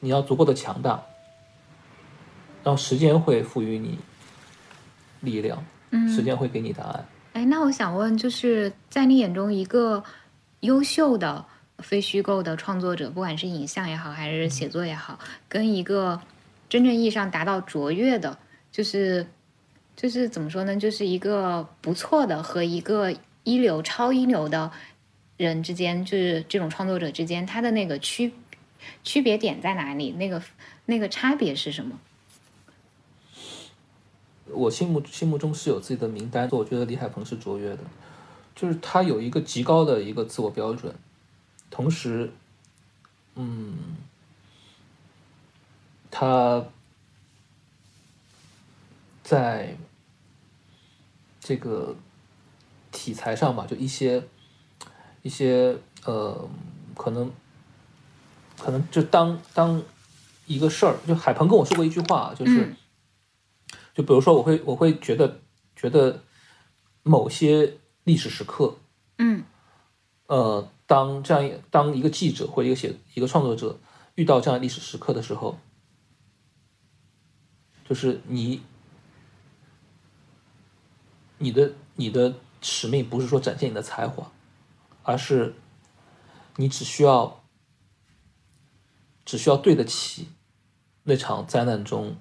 你要足够的强大，然后时间会赋予你力量，时嗯。间会给你答案。哎，那我想问，就是在你眼中，一个优秀的非虚构的创作者，不管是影像也好，还是写作也好，跟一个真正意义上达到卓越的，就是就是怎么说呢，就是一个不错的和一个一流、超一流的人之间，就是这种创作者之间，他的那个区区别点在哪里？那个那个差别是什么？我心目心目中是有自己的名单，我觉得李海鹏是卓越的，就是他有一个极高的一个自我标准，同时，嗯，他在这个题材上吧，就一些一些呃，可能可能就当当一个事儿，就海鹏跟我说过一句话，就是。就比如说，我会我会觉得觉得某些历史时刻，嗯。呃，当这样一当一个记者或者一个写一个创作者遇到这样历史时刻的时候，就是你你的你的使命不是说展现你的才华，而是你只需要只需要对得起那场灾难中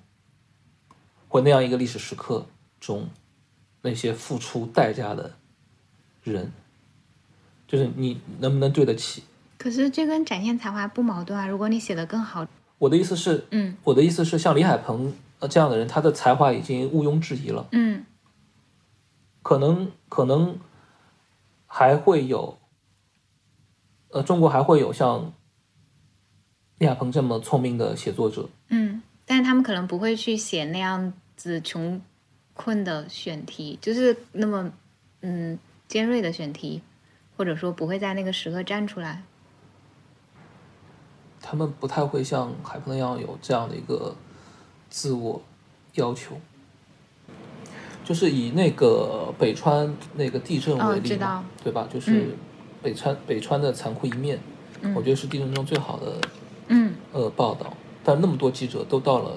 或那样一个历史时刻中那些付出代价的人，就是你能不能对得起？可是这跟展现才华不矛盾啊！如果你写的更好，我的意思是，嗯我的意思是，像李海鹏呃这样的人，他的才华已经毋庸置疑了，嗯可能可能还会有，呃，中国还会有像李海鹏这么聪明的写作者，嗯，但是他们可能不会去写那样子穷困的选题，就是那么嗯尖锐的选题，或者说不会在那个时刻站出来。他们不太会像海鹏那样有这样的一个自我要求。就是以那个北川那个地震哦为例对吧？就是北川、北川的残酷一面，嗯我觉得是地震中最好的嗯呃报道。但那么多记者都到了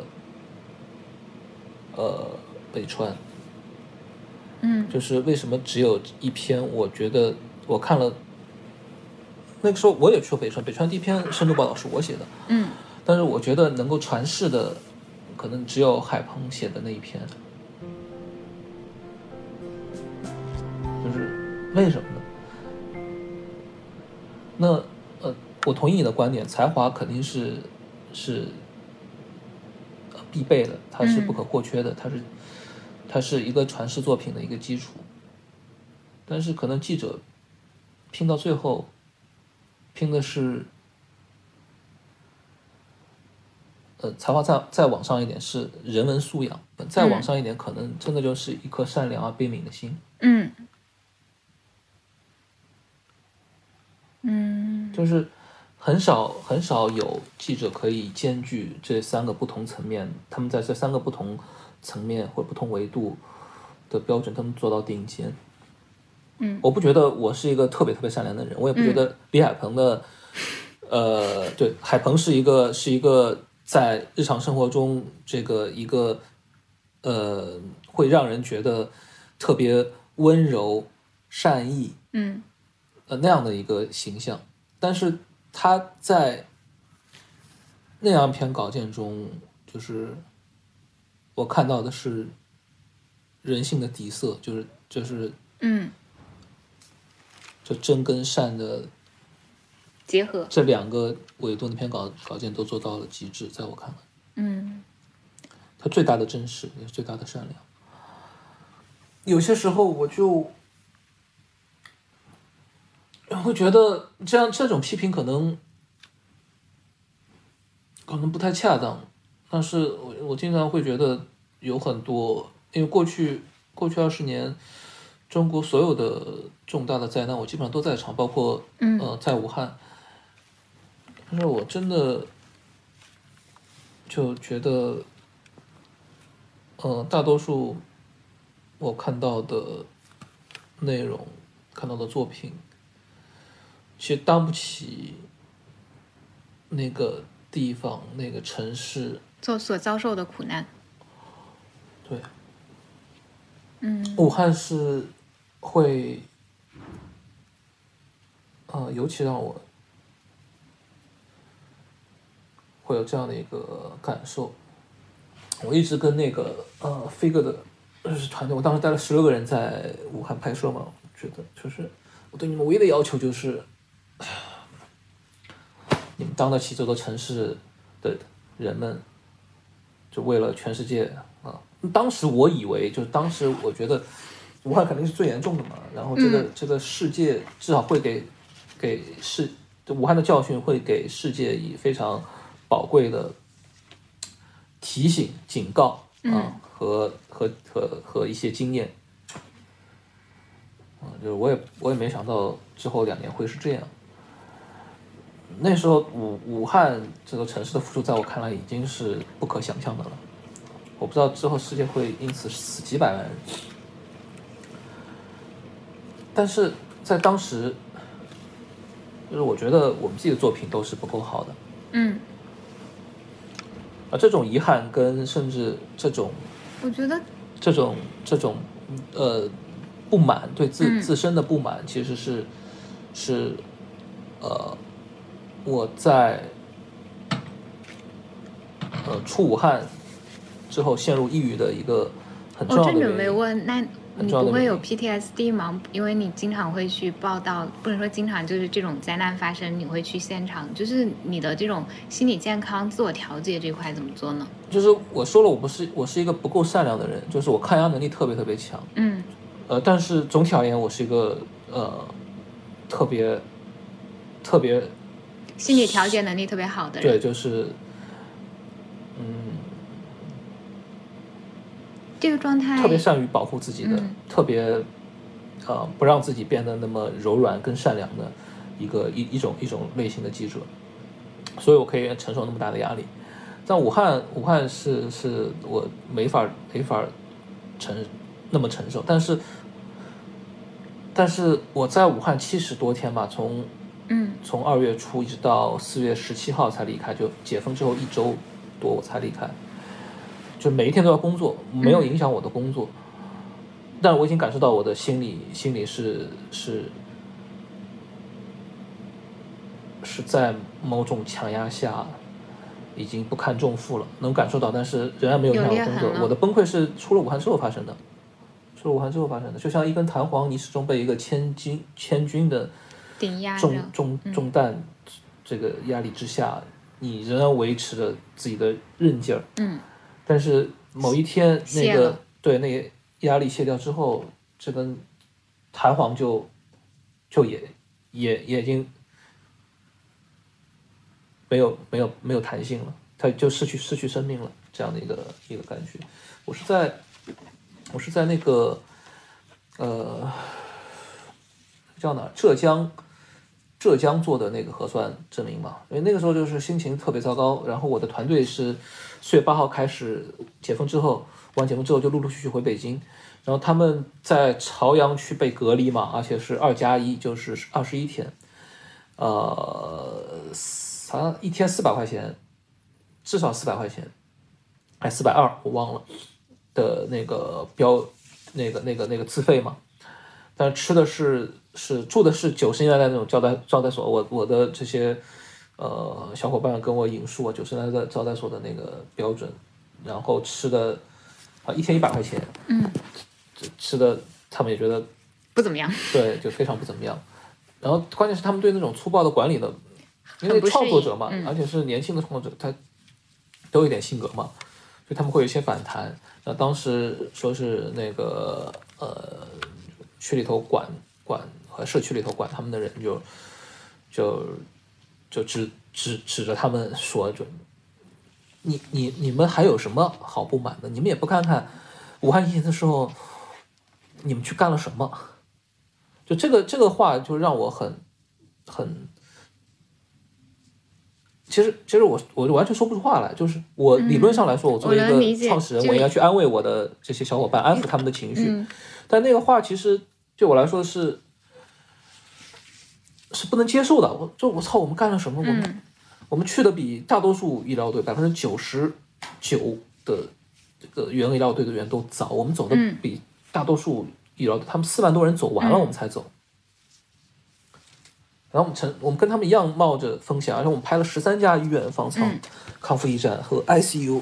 呃北川，嗯就是为什么只有一篇？我觉得我看了，那个时候我也去过北川，北川第一篇深度报道是我写的，嗯但是我觉得能够传世的，可能只有海鹏写的那一篇。就是为什么呢？那呃，我同意你的观点，才华肯定是是呃必备的，它是不可或缺的，它是它是一个传世作品的一个基础。但是可能记者拼到最后，拼的是呃才华再再往上一点是人文素养，再往上一点可能真的就是一颗善良而悲悯的心。嗯嗯就是很少很少有记者可以兼具这三个不同层面，他们在这三个不同层面或不同维度的标准，他们做到顶尖。嗯。我不觉得我是一个特别特别善良的人，我也不觉得李海鹏的，呃，对，海鹏是一个是一个在日常生活中这个一个呃会让人觉得特别温柔、善意，嗯。呃那样的一个形象，但是他在那样一篇稿件中，就是我看到的是人性的底色，就是就是嗯，这真跟善的结合，这两个维度那篇稿稿件都做到了极致，在我看来，嗯。他最大的真实也是最大的善良。有些时候我就我会觉得这样这种批评可能可能不太恰当，但是我我经常会觉得有很多，因为过去过去二十年，中国所有的重大的灾难我基本上都在场，包括嗯呃在武汉，但是我真的就觉得，呃，大多数我看到的内容、看到的作品，其实当不起那个地方、那个城市。做所遭受的苦难，对，嗯武汉是会，呃，尤其让我会有这样的一个感受。我一直跟那个呃飞哥的就是团队，我当时带了十六个人在武汉拍摄嘛，我觉得就是我对你们唯一的要求就是，当得起这座城市的人们，就为了全世界啊。当时我以为，就是当时我觉得武汉肯定是最严重的嘛，然后这个、这个世界至少会给给世，就武汉的教训会给世界以非常宝贵的提醒、警告啊、和和和和一些经验。啊，就是我也我也没想到之后两年会是这样。那时候武武汉这个城市的付出，在我看来已经是不可想象的了。我不知道之后世界会因此死几百万人，但是在当时，就是我觉得我们自己的作品都是不够好的，嗯，啊，这种遗憾跟甚至这种我觉得这种这种呃不满对自、嗯。自身的不满，其实是是呃我在呃出武汉之后陷入抑郁的一个很重我正准要的原因。备问，那你不会有 PTSD 吗？因为你经常会去报道，不能说经常，就是这种灾难发生，你会去现场，就是你的这种心理健康、自我调节这块怎么做呢？就是我说了，我不是我是一个不够善良的人，就是我抗压能力特别特别强。嗯呃，但是总体而言，我是一个呃特别特别心理调节能力特别好的人。对，就是嗯。这个状态特别善于保护自己的，嗯。特别呃不让自己变得那么柔软跟善良的一个一一种一种类型的记者，所以我可以承受那么大的压力。在武汉，武汉是是我没法没法承那么承受，但是但是我在武汉七十多天吧，从嗯。从二月初一直到四月十七号才离开，就解封之后一周多我才离开，就每一天都要工作，没有影响我的工作，但我已经感受到我的心里心里是是是在某种强压下，已经不堪重负了，能感受到，但是仍然没有影响我工作。我的崩溃是出了武汉之后发生的，出了武汉之后发生的，就像一根弹簧，你始终被一个千斤千钧的顶压重着，重重担这个压力之下，你仍然维持着自己的韧劲儿。嗯。但是某一天那个对那个压力卸掉之后，这根弹簧就就也也也已经没有没有没有弹性了，它就失去失去生命了，这样的一个一个感觉。我是在我是在那个呃叫哪儿？浙江浙江做的那个核酸证明嘛，因为那个时候就是心情特别糟糕，然后我的团队是四月八号开始解封之后，完解封之后就陆陆续续回北京，然后他们在朝阳区被隔离嘛，而且是二加一，就是二十一天，呃，好像一天四百块钱，至少四百块钱，还四百二，我忘了的那个标那个那个那个自费嘛，但吃的是是住的是九十年代那种招待招待所，我我的这些呃小伙伴跟我引述我九十年代招待所的那个标准，然后吃的啊一天一百块钱，嗯，吃的他们也觉得不怎么样，对，就非常不怎么样。然后关键是他们对那种粗暴的管理的，因为创作者嘛，嗯而且是年轻的创作者，他都有点性格嘛，所以他们会有一些反弹。那当时说是那个呃区里头管管和社区里头管他们的人就就就指指指着他们说就。你你你们还有什么好不满的？你们也不看看武汉疫情的时候，你们去干了什么？就这个这个话就让我很很，其实其实我我就完全说不出话来。就是我理论上来说，我作为一个创始人，就我应该去安慰我的这些小伙伴，安抚他们的情绪。嗯但那个话其实对我来说是是不能接受的。我就我操，我们干了什么？我们、嗯我们去的比大多数医疗队百分之九十九的这个原医疗队的员都早，我们走的嗯比大多数医疗队，他们四万多人走完了，嗯我们才走。然后我们成，我们跟他们一样冒着风险，而且我们拍了十三家医院方舱、嗯康复驿站和 ICU，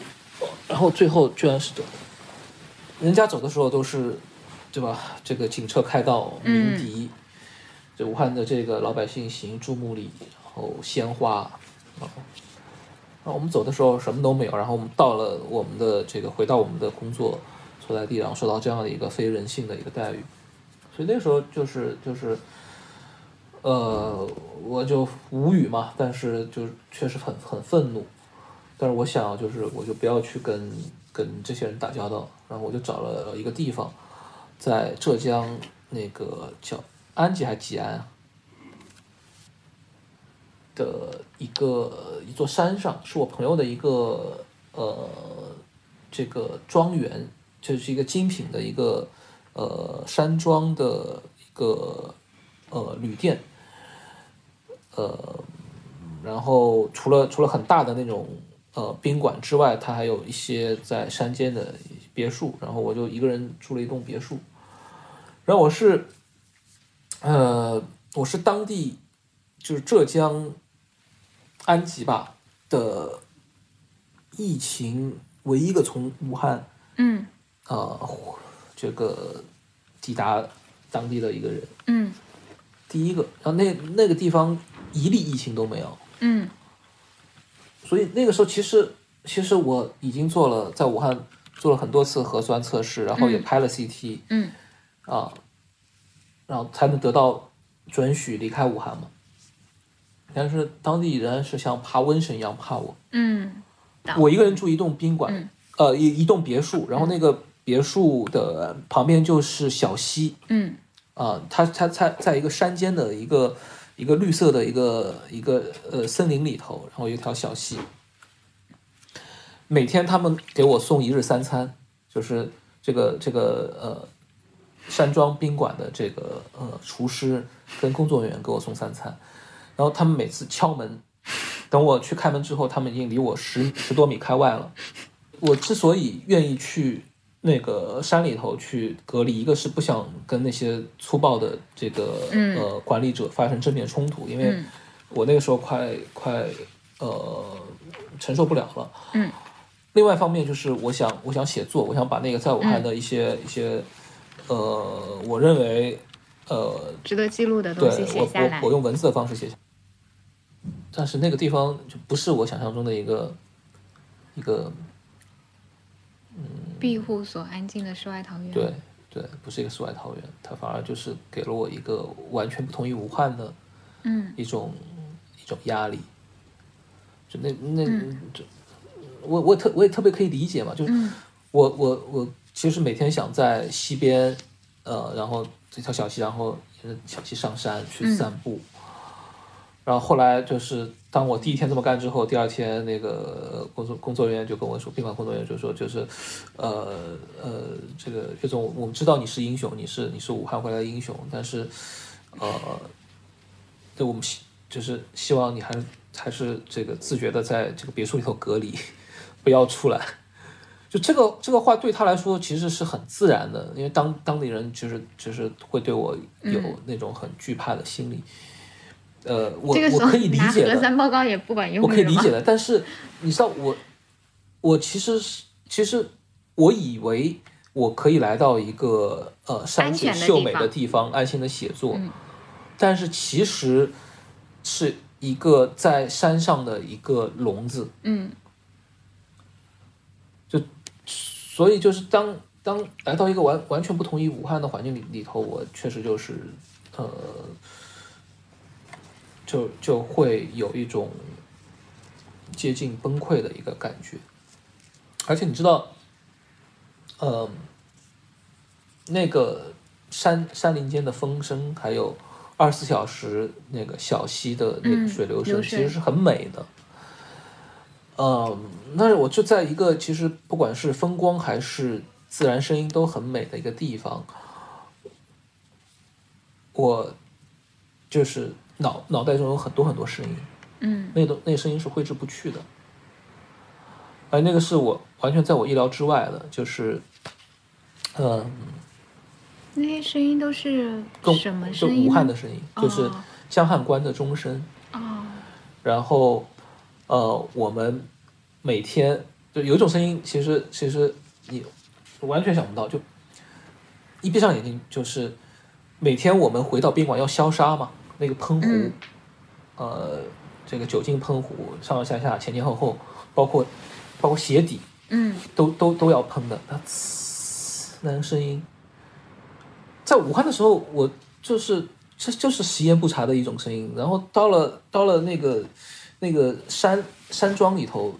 然后最后居然是走，人家走的时候都是，对吧？这个警车开道鸣笛，这武汉的这个老百姓行注目礼，然后鲜花，然后，我们走的时候什么都没有，然后我们到了我们的这个回到我们的工作所在地，然后受到这样的一个非人性的一个待遇，所以那时候就是就是。呃，我就无语嘛，但是就是确实很很愤怒，但是我想就是我就不要去跟跟这些人打交道，然后我就找了一个地方，在浙江那个叫安吉还是吉安啊？的一个一座山上，是我朋友的一个呃这个庄园，就是一个精品的一个呃山庄的一个呃旅店，呃，然后除了除了很大的那种呃宾馆之外，它还有一些在山间的别墅，然后我就一个人住了一栋别墅，然后我是呃我是当地就是浙江安吉吧的疫情唯一一个从武汉嗯。呃这个抵达当地的一个人，嗯。第一个，然后那那个地方一例疫情都没有，嗯。所以那个时候其实其实我已经做了在武汉做了很多次核酸测试，然后也嗯。拍了 CT 嗯。啊，然后才能得到准许离开武汉嘛。但是当地人是像怕瘟神一样怕我，嗯，我一个人住一栋宾馆，嗯。呃，一一栋别墅，然后那个别墅的旁边就是小溪，嗯。啊，它它它在一个山间的一个一个绿色的一个一个呃森林里头，然后有一条小溪。每天他们给我送一日三餐，就是这个这个呃山庄宾馆的这个呃厨师跟工作人员给我送三餐，然后他们每次敲门，等我去开门之后，他们已经离我十十多米开外了。我之所以愿意去那个山里头去隔离，一个是不想跟那些粗暴的这个、嗯呃管理者发生正面冲突，因为嗯我那个时候快快呃承受不了了。嗯。另外一方面就是我想我想写作，我想把那个在武汉的一些、一些呃我认为呃值得记录的东西写我下来我我。用文字的方式写下，但是那个地方就不是我想象中的一个一个庇护所，安静的世外桃源。对对，不是一个世外桃源，它反而就是给了我一个完全不同于武汉的嗯一种一种压力。就那那嗯就我我特我也特别可以理解嘛，就是嗯我我我其实每天想在溪边，呃，然后这条小溪，然后沿着小溪上山去嗯散步。然后后来就是当我第一天这么干之后，第二天那个工作工作人员就跟我说，宾馆工作人员就说，就是，呃呃，这个岳总，我们知道你是英雄，你是你是武汉回来的英雄，但是，呃，对我们希就是希望你还是还是这个自觉的在这个别墅里头隔离，不要出来。就这个这个话对他来说其实是很自然的，因为当当地人就是就是会对我有那种很惧怕的心理。呃，我我可以理解的。核酸报告也不管用。我可以理解的，但是你知道我我其实是其实我以为我可以来到一个呃山水秀美的地方安心的写作，但是其实是一个在山上的一个笼子。嗯。所以就是当当来到一个完完全不同于武汉的环境里里头，我确实就是，呃，就就会有一种接近崩溃的一个感觉。而且你知道，呃，那个山山林间的风声，还有二十四小时那个小溪的那个水流声，其实是很美的。嗯，那我就在一个其实不管是风光还是自然声音都很美的一个地方，我就是脑脑袋中有很多很多声音，嗯，那个那声音是挥之不去的，而那个是我完全在我意料之外的，就是，嗯，那些声音都是什么声音？武汉的声音，就是江汉关的钟声，哦，然后。呃，我们每天就有一种声音，其实其实你完全想不到，就一闭上眼睛，就是每天我们回到宾馆要消杀嘛，那个喷壶，呃，这个酒精喷壶上上下下前前后后，包括包括鞋底，嗯，都都都要喷的，那呲那个声音，在武汉的时候，我就是这就是食言不查的一种声音，然后到了到了那个。那个山山庄里头，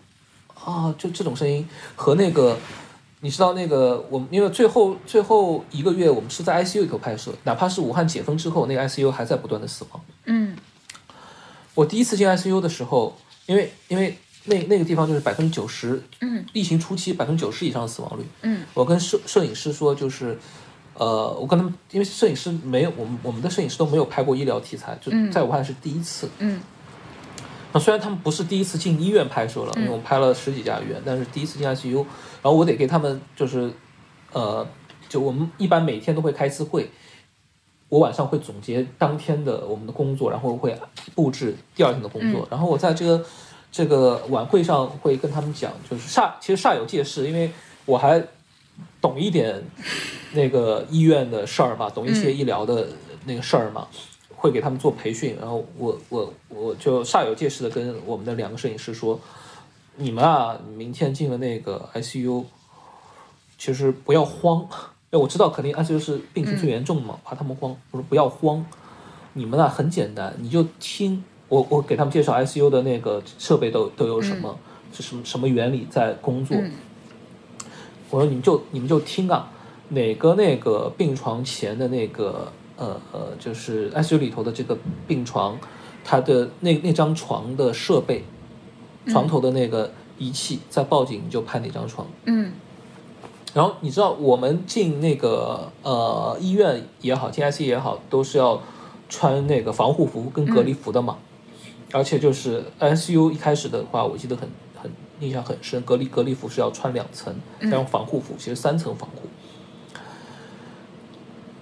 啊，就这种声音和那个，你知道那个我们因为最后最后一个月我们是在 ICU 里头拍摄，哪怕是武汉解封之后，那个 ICU 还在不断的死亡。嗯，我第一次进 ICU 的时候，因为因为那那个地方就是百分之九十，嗯，疫情初期百分之九十以上的死亡率。嗯，我跟摄摄影师说，就是呃，我跟他们，因为摄影师没有我们我们的摄影师都没有拍过医疗题材，就在武汉是第一次。嗯。那虽然他们不是第一次进医院拍摄了，因为我们拍了十几家医院，但是第一次进 ICU，然后我得给他们就是，呃，就我们一般每天都会开一次会，我晚上会总结当天的我们的工作，然后会布置第二天的工作，然后我在这个这个晚会上会跟他们讲，就是煞其实煞有介事，因为我还懂一点那个医院的事儿嘛，懂一些医疗的那个事儿嘛。会给他们做培训，然后我我我就煞有介事的跟我们的两个摄影师说：“你们啊，明天进了那个 ICU，其实不要慌，哎，我知道肯定 ICU 是病情最严重的嘛，怕他们慌。我说不要慌，你们啊很简单，你就听我我给他们介绍 ICU 的那个设备都都有什么，是什么什么原理在工作。我说你们就你们就听啊，哪个那个病床前的那个。”呃呃，就是 ICU 里头的这个病床，它的那那张床的设备，床头的那个仪器，在报警就拍那张床。嗯。然后你知道，我们进那个呃医院也好，进 ICU 也好，都是要穿那个防护服跟隔离服的嘛。而且就是 ICU 一开始的话，我记得很很印象很深，隔离隔离服是要穿两层，再用防护服，其实三层防护。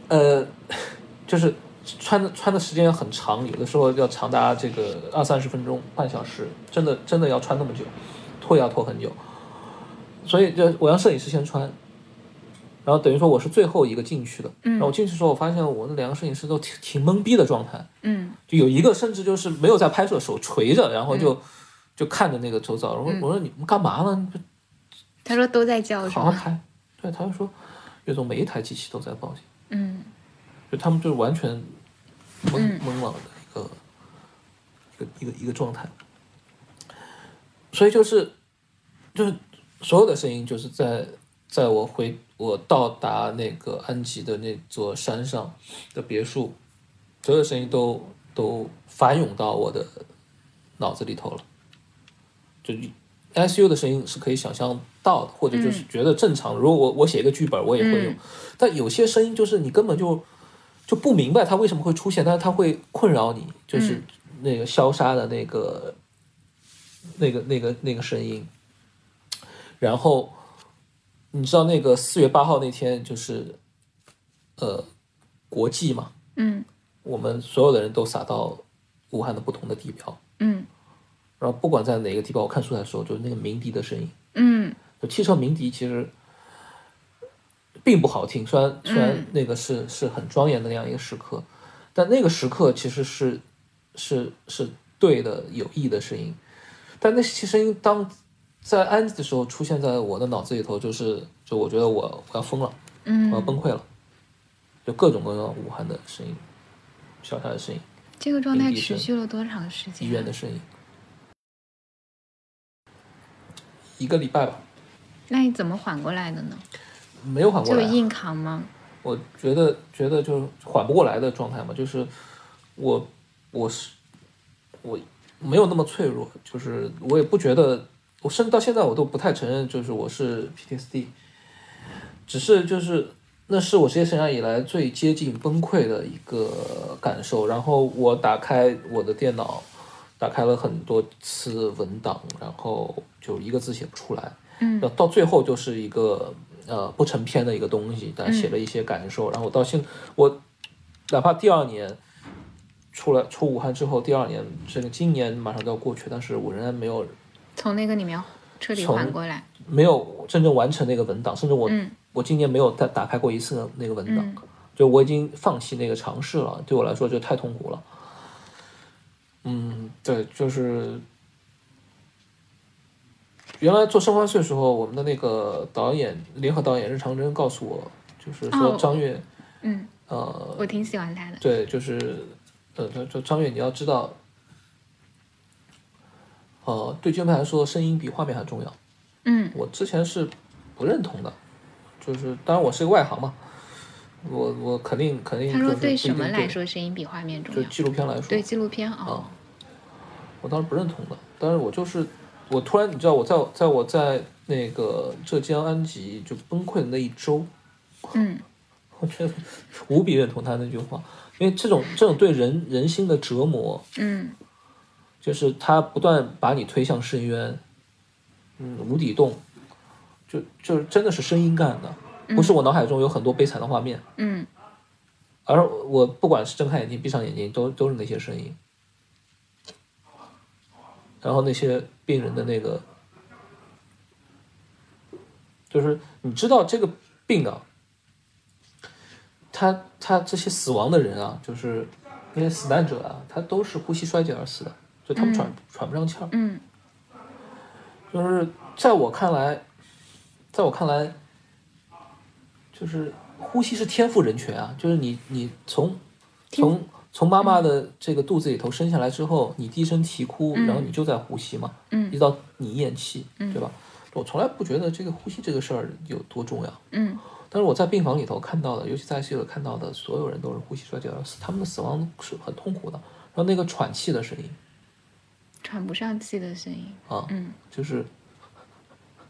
呃。就是穿的穿的时间很长，有的时候要长达这个二三十分钟、半小时，真的真的要穿那么久，脱要脱很久。所以就我让摄影师先穿，然后等于说我是最后一个进去的。嗯。然后我进去的时候，我发现我那两个摄影师都挺挺懵逼的状态。嗯。就有一个甚至就是没有在拍摄，手垂着，然后就就看着那个周遭。我说我说你们干嘛呢？他说都在叫。好好拍。对，他就说，岳总每一台机器都在报警。嗯。就他们就是完全懵懵了的一个一个一个一个状态，所以就是就是所有的声音就是在在我回我到达那个安吉的那座山上的别墅，所有的声音都都翻涌到我的脑子里头了。就 ICU 的声音是可以想象到的，或者就是觉得正常。如果我我写一个剧本，我也会用。但有些声音就是你根本就。就不明白它为什么会出现，但是它会困扰你，就是那个消杀的那个、那个、那个、那个声音。然后，你知道那个四月八号那天就是，呃，国际嘛，嗯。我们所有的人都撒到武汉的不同的地标，嗯。然后不管在哪个地标，我看出来的时候，就是那个鸣笛的声音，嗯。就汽车鸣笛其实并不好听，虽然虽然嗯那个是是很庄严的那样一个时刻，但那个时刻其实是是是对的有益的声音，但那些声音当在安静的时候出现在我的脑子里头，就是就我觉得我我要疯了，我要嗯，崩溃了，就各种各样武汉的声音，小山的声音，这个状态持续了多长时间？医院的声音，一个礼拜吧，那你怎么缓过来的呢？没有缓过来啊。就硬扛吗？我觉得觉得就是缓不过来的状态嘛，就是我我是我没有那么脆弱，就是我也不觉得，我甚至到现在我都不太承认，就是我是 PTSD，只是就是那是我职业生涯以来最接近崩溃的一个感受。然后我打开我的电脑，打开了很多次文档，然后就一个字写不出来。嗯到到最后就是一个呃不成篇的一个东西，但写了一些感受，然后我到现我哪怕第二年出来出武汉之后，第二年这个今年马上都要过去，但是我仍然没有从那个里面彻底从缓过来。没有真正完成那个文档，甚至我、嗯我今年没有再打开过一次那个文档，嗯就我已经放弃那个尝试了，对我来说就太痛苦了。嗯，对，就是原来做《生还岁》时候，我们的那个导演联合导演任长征告诉我，就是说哦张悦，嗯，呃，我挺喜欢他的。对，就是呃，就就张悦，你要知道，呃，对键盘来说，声音比画面还重要。嗯我之前是不认同的，就是当然我是个外行嘛，我我肯定肯定他说就是对什么来说声音比画面重要就要？纪录片来说，对纪录片哦，我当时不认同的，但是我就是我突然你知道我在在我在那个浙江安吉就崩溃的那一周，嗯。[laughs] 我觉得无比认同他那句话，因为这种这种对人人心的折磨，嗯。就是他不断把你推向深渊，嗯，无底洞，就就是真的是声音干的，不是我脑海中有很多悲惨的画面，嗯。而我不管是睁开眼睛闭上眼睛，都都是那些声音，然后那些病人的那个，就是你知道这个病啊，他他这些死亡的人啊，就是那些死难者啊，他都是呼吸衰竭而死的，就他们喘、喘不上气儿，嗯。就是在我看来，在我看来，就是呼吸是天赋人权啊，就是你你从天从从妈妈的这个肚子里头生下来之后，你低声啼哭，然后你就在呼吸嘛，一嗯直到你咽气，对吧？我从来不觉得这个呼吸这个事儿有多重要，嗯。但是我在病房里头看到的，尤其在 ICU 里看到的，所有人都是呼吸衰竭而死，他们的死亡是很痛苦的。然后那个喘气的声音。喘不上气的声音。啊，嗯。就是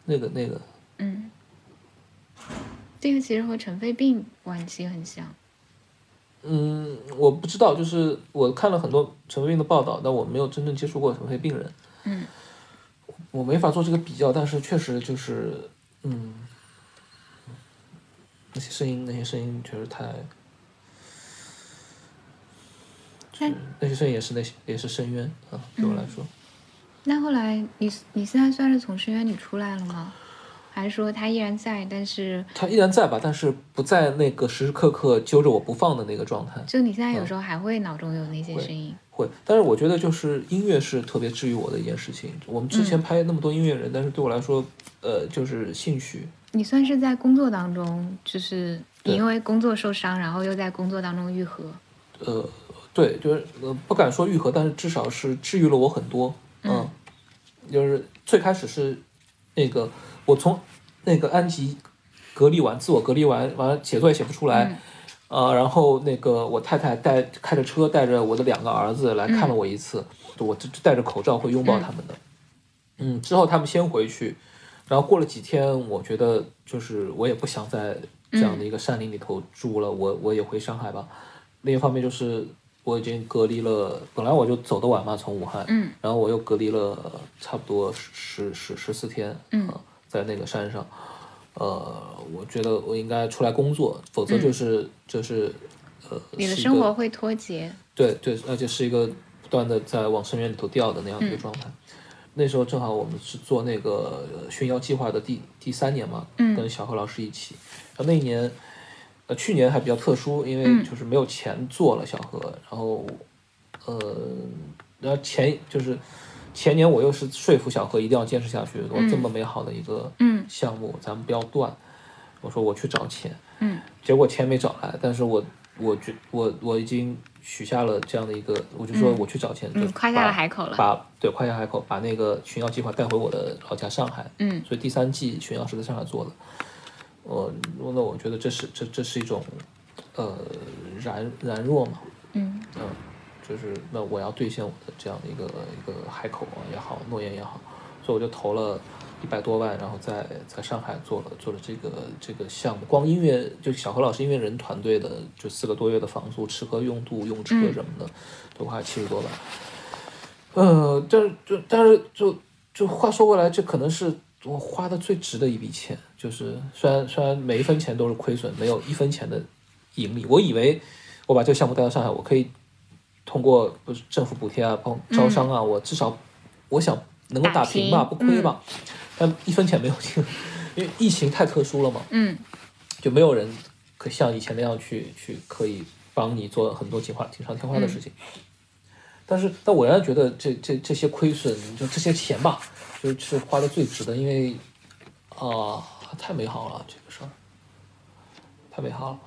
那个那个，嗯，这个其实和尘肺病晚期很像。嗯，我不知道，就是我看了很多尘肺病的报道，但我没有真正接触过尘肺病人，嗯。我没法做这个比较，但是确实就是，嗯，那些声音，那些声音确实太，但那些声音也是那些也是深渊啊，对我来说，那后来你你现在算是从深渊里出来了吗？还是说他依然在，但是他依然在吧，但是不在那个时时刻刻揪着我不放的那个状态。就你现在有时候还会脑中有那些声音？会，但是我觉得就是音乐是特别治愈我的一件事情。我们之前拍那么多音乐人，但是对我来说，呃，就是兴趣。你算是在工作当中，就是你因为工作受伤，然后又在工作当中愈合。呃，对，就是呃，不敢说愈合，但是至少是治愈了我很多。嗯，就是最开始是那个我从那个安吉隔离完，自我隔离完，完了写作业写不出来。呃，然后那个我太太带开着车带着我的两个儿子来看了我一次，我就戴着口罩会拥抱他们的。嗯，之后他们先回去，然后过了几天，我觉得就是我也不想在这样的一个山林里头住了，我我也回上海吧。另一方面就是我已经隔离了，本来我就走得晚嘛，从武汉，嗯然后我又隔离了差不多十十十十四天，嗯呃在那个山上，呃，我觉得我应该出来工作，否则就是、就是呃，你的生活会脱节。对对，而且是一个不断的在往深渊里头掉的那样的一个状态。那时候正好我们是做那个呃寻妖计划的第第三年嘛，嗯跟小何老师一起。然后那一年，呃，去年还比较特殊，因为嗯就是没有钱做了小何，然后，呃，然后前就是前年我又是说服小何一定要坚持下去，我这么美好的一个嗯。项目，咱们不要断。我说我去找钱，嗯。结果钱没找来，但是我我觉我我已经许下了这样的一个，我就说我去找钱，夸下了海口了。把对夸下海口，把那个寻药计划带回我的老家上海，嗯。所以第三季寻药是在上海做的。我那我觉得这是这这是一种呃燃燃弱嘛，嗯。嗯，就是那我要兑现我的这样的一个一个海口啊也好，诺言也好，所以我就投了一百多万，然后在在上海做了做了这个这个项目，光音乐就小何老师音乐人团队的就四个多月的房租、吃喝用度、用车什么的，都花七十多万。呃，但是就但是就就话说回来，这可能是我花的最值的一笔钱，就是虽然虽然每一分钱都是亏损，没有一分钱的盈利。我以为我把这个项目带到上海，我可以通过不是政府补贴啊、帮招商啊，我至少我想能够打平吧，平不亏吧。但一分钱没有进，因为疫情太特殊了嘛，嗯。就没有人可像以前那样去去可以帮你做很多锦花锦上添花的事情。但是，但我仍然觉得这这这些亏损，就这些钱吧，就是花的最值的，因为啊、太美好了这个事儿，太美好了，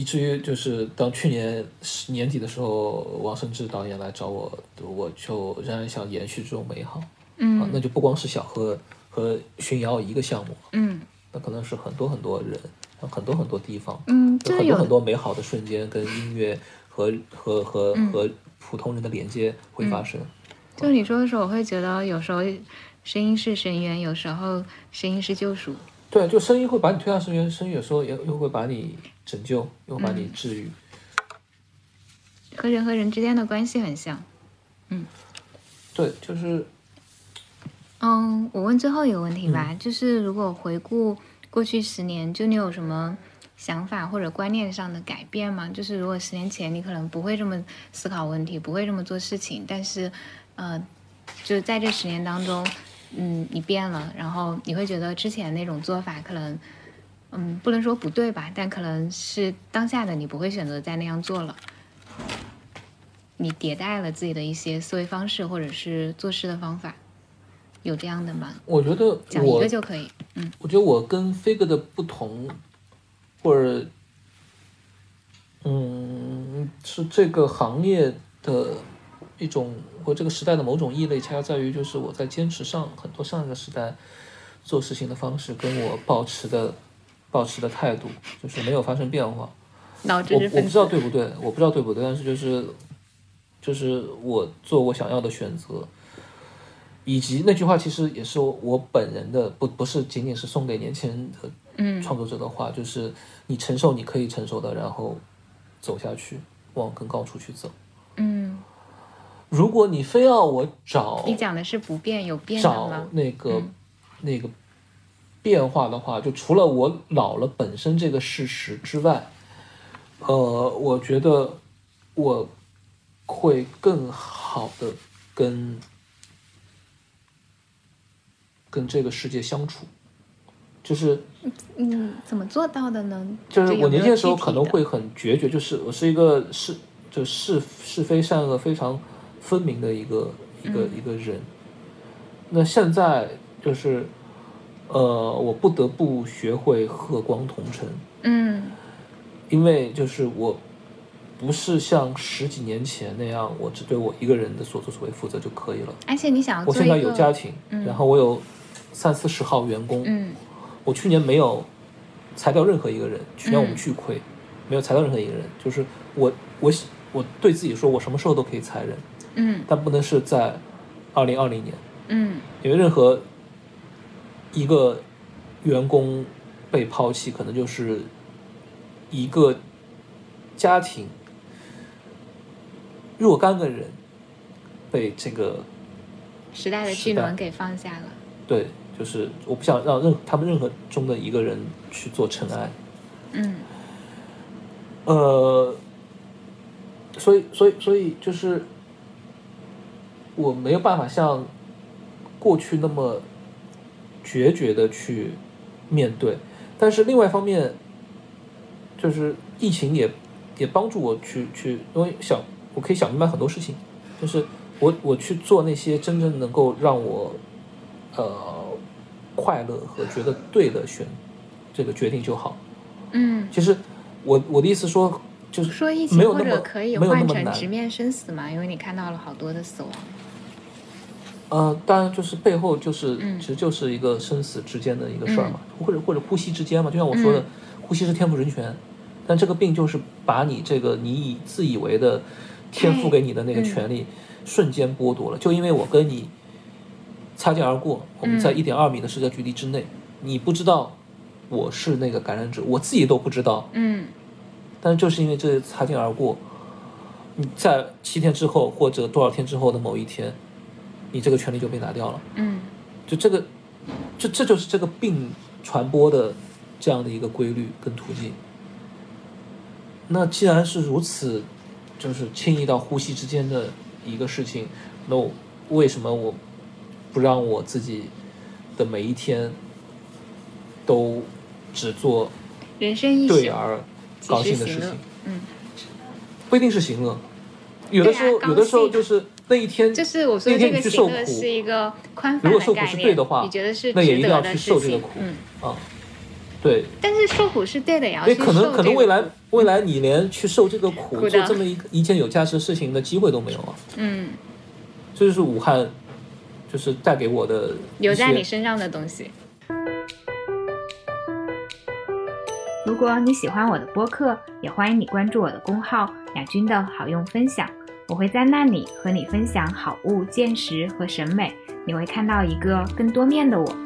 以至于就是当去年年底的时候，王胜志导演来找我，我就仍然想延续这种美好啊，嗯那就不光是小和和寻瑶一个项目，嗯那可能是很多很多人，很多很多地方，嗯，有很多就是有很多美好的瞬间跟音乐和和和嗯和普通人的连接会发生。就你说的时候，我会觉得有时候声音是深渊，有时候声音是救赎。对，就声音会把你推向深渊，声音有时候也又会把你拯救，又把嗯你治愈。和人和人之间的关系很像。嗯对，就是嗯，我问最后一个问题嗯吧，就是如果回顾过去十年，就你有什么想法或者观念上的改变吗？就是如果十年前你可能不会这么思考问题，不会这么做事情，但是，呃，就在这十年当中，嗯，你变了，然后你会觉得之前那种做法可能，嗯，不能说不对吧，但可能是当下的你不会选择再那样做了。你迭代了自己的一些思维方式，或者是做事的方法，有这样的吗？我觉得讲一个就可以。嗯我觉得我跟飞哥的不同，或者，嗯，是这个行业的一种或这个时代的某种异类，恰恰在于就是我在坚持上很多上一个时代做事情的方式，跟我保持的保持的态度，就是没有发生变化。我我不知道对不对，我不知道对不对，但是就是就是我做我想要的选择，以及那句话其实也是我本人的，不不是仅仅是送给年轻人的嗯创作者的话，就是你承受你可以承受的，然后走下去，往更高处去走。嗯，如果你非要我找你讲的是不变有变的找？那个、嗯那个变化的话，就除了我老了本身这个事实之外，呃，我觉得我会更好的跟跟这个世界相处，就是嗯，怎么做到的呢？就是我年轻的时候可能会很决绝，就是我是一个是就是是非善恶非常分明的一个一个、嗯一个人。那现在就是呃，我不得不学会和光同尘，嗯因为就是我不是像十几年前那样，我只对我一个人的所作所为负责就可以了。而且你想我现在有家庭，嗯然后我有三四十号员工，嗯我去年没有裁掉任何一个人，去年我们嗯巨亏，没有裁掉任何一个人。就是我我我对自己说，我什么时候都可以裁人，嗯但不能是在二零二零年，嗯因为任何一个员工被抛弃，可能就是一个家庭若干个人被这个时代的巨轮给放下了。对就是我不想让任他们任何中的一个人去做尘埃。嗯呃，所以所以所以就是我没有办法像过去那么决绝的去面对，但是另外一方面，就是疫情也也帮助我去去，因为想我可以想明白很多事情，就是我我去做那些真正能够让我呃快乐和觉得对的选这个决定就好。嗯，其实我我的意思说就是说疫情或者可以换成直面生死嘛，因为你看到了好多的死亡。呃，当然就是背后就是、嗯其实就是一个生死之间的一个事儿嘛，或者或者呼吸之间嘛，就像我说的，嗯呼吸是天赋人权，但这个病就是把你这个你以自以为的天赋给你的那个嗯权利瞬间剥夺了，就因为我跟你擦肩而过，我们在嗯一点二米的社交距离之内，你不知道我是那个感染者，我自己都不知道，嗯。但是就是因为这擦肩而过，你在七天之后或者多少天之后的某一天，你这个权利就被拿掉了。嗯就这个，这这就是这个病传播的这样的一个规律跟途径。那既然是如此，就是轻易到呼吸之间的一个事情，那我为什么我不让我自己的每一天都只做人生一宿，对而高兴的事情？。嗯，不一定是行乐，有的时候、啊有的时候就是那一天，就是我说那一这个天去受苦行乐是一个宽泛如果受苦的概念，是对的话你觉得是那也一值得的定要去受事情这个苦。嗯，啊，对，但是受苦是对的，也要因为去可能可能未来未来你连去受这个苦，苦做这么一一件有价值的事情的机会都没有啊！嗯，这就是武汉，就是带给我的留在你身上的东西。如果你喜欢我的播客，也欢迎你关注我的公号“雅君的好用分享”，我会在那里和你分享好物、见识和审美，你会看到一个更多面的我。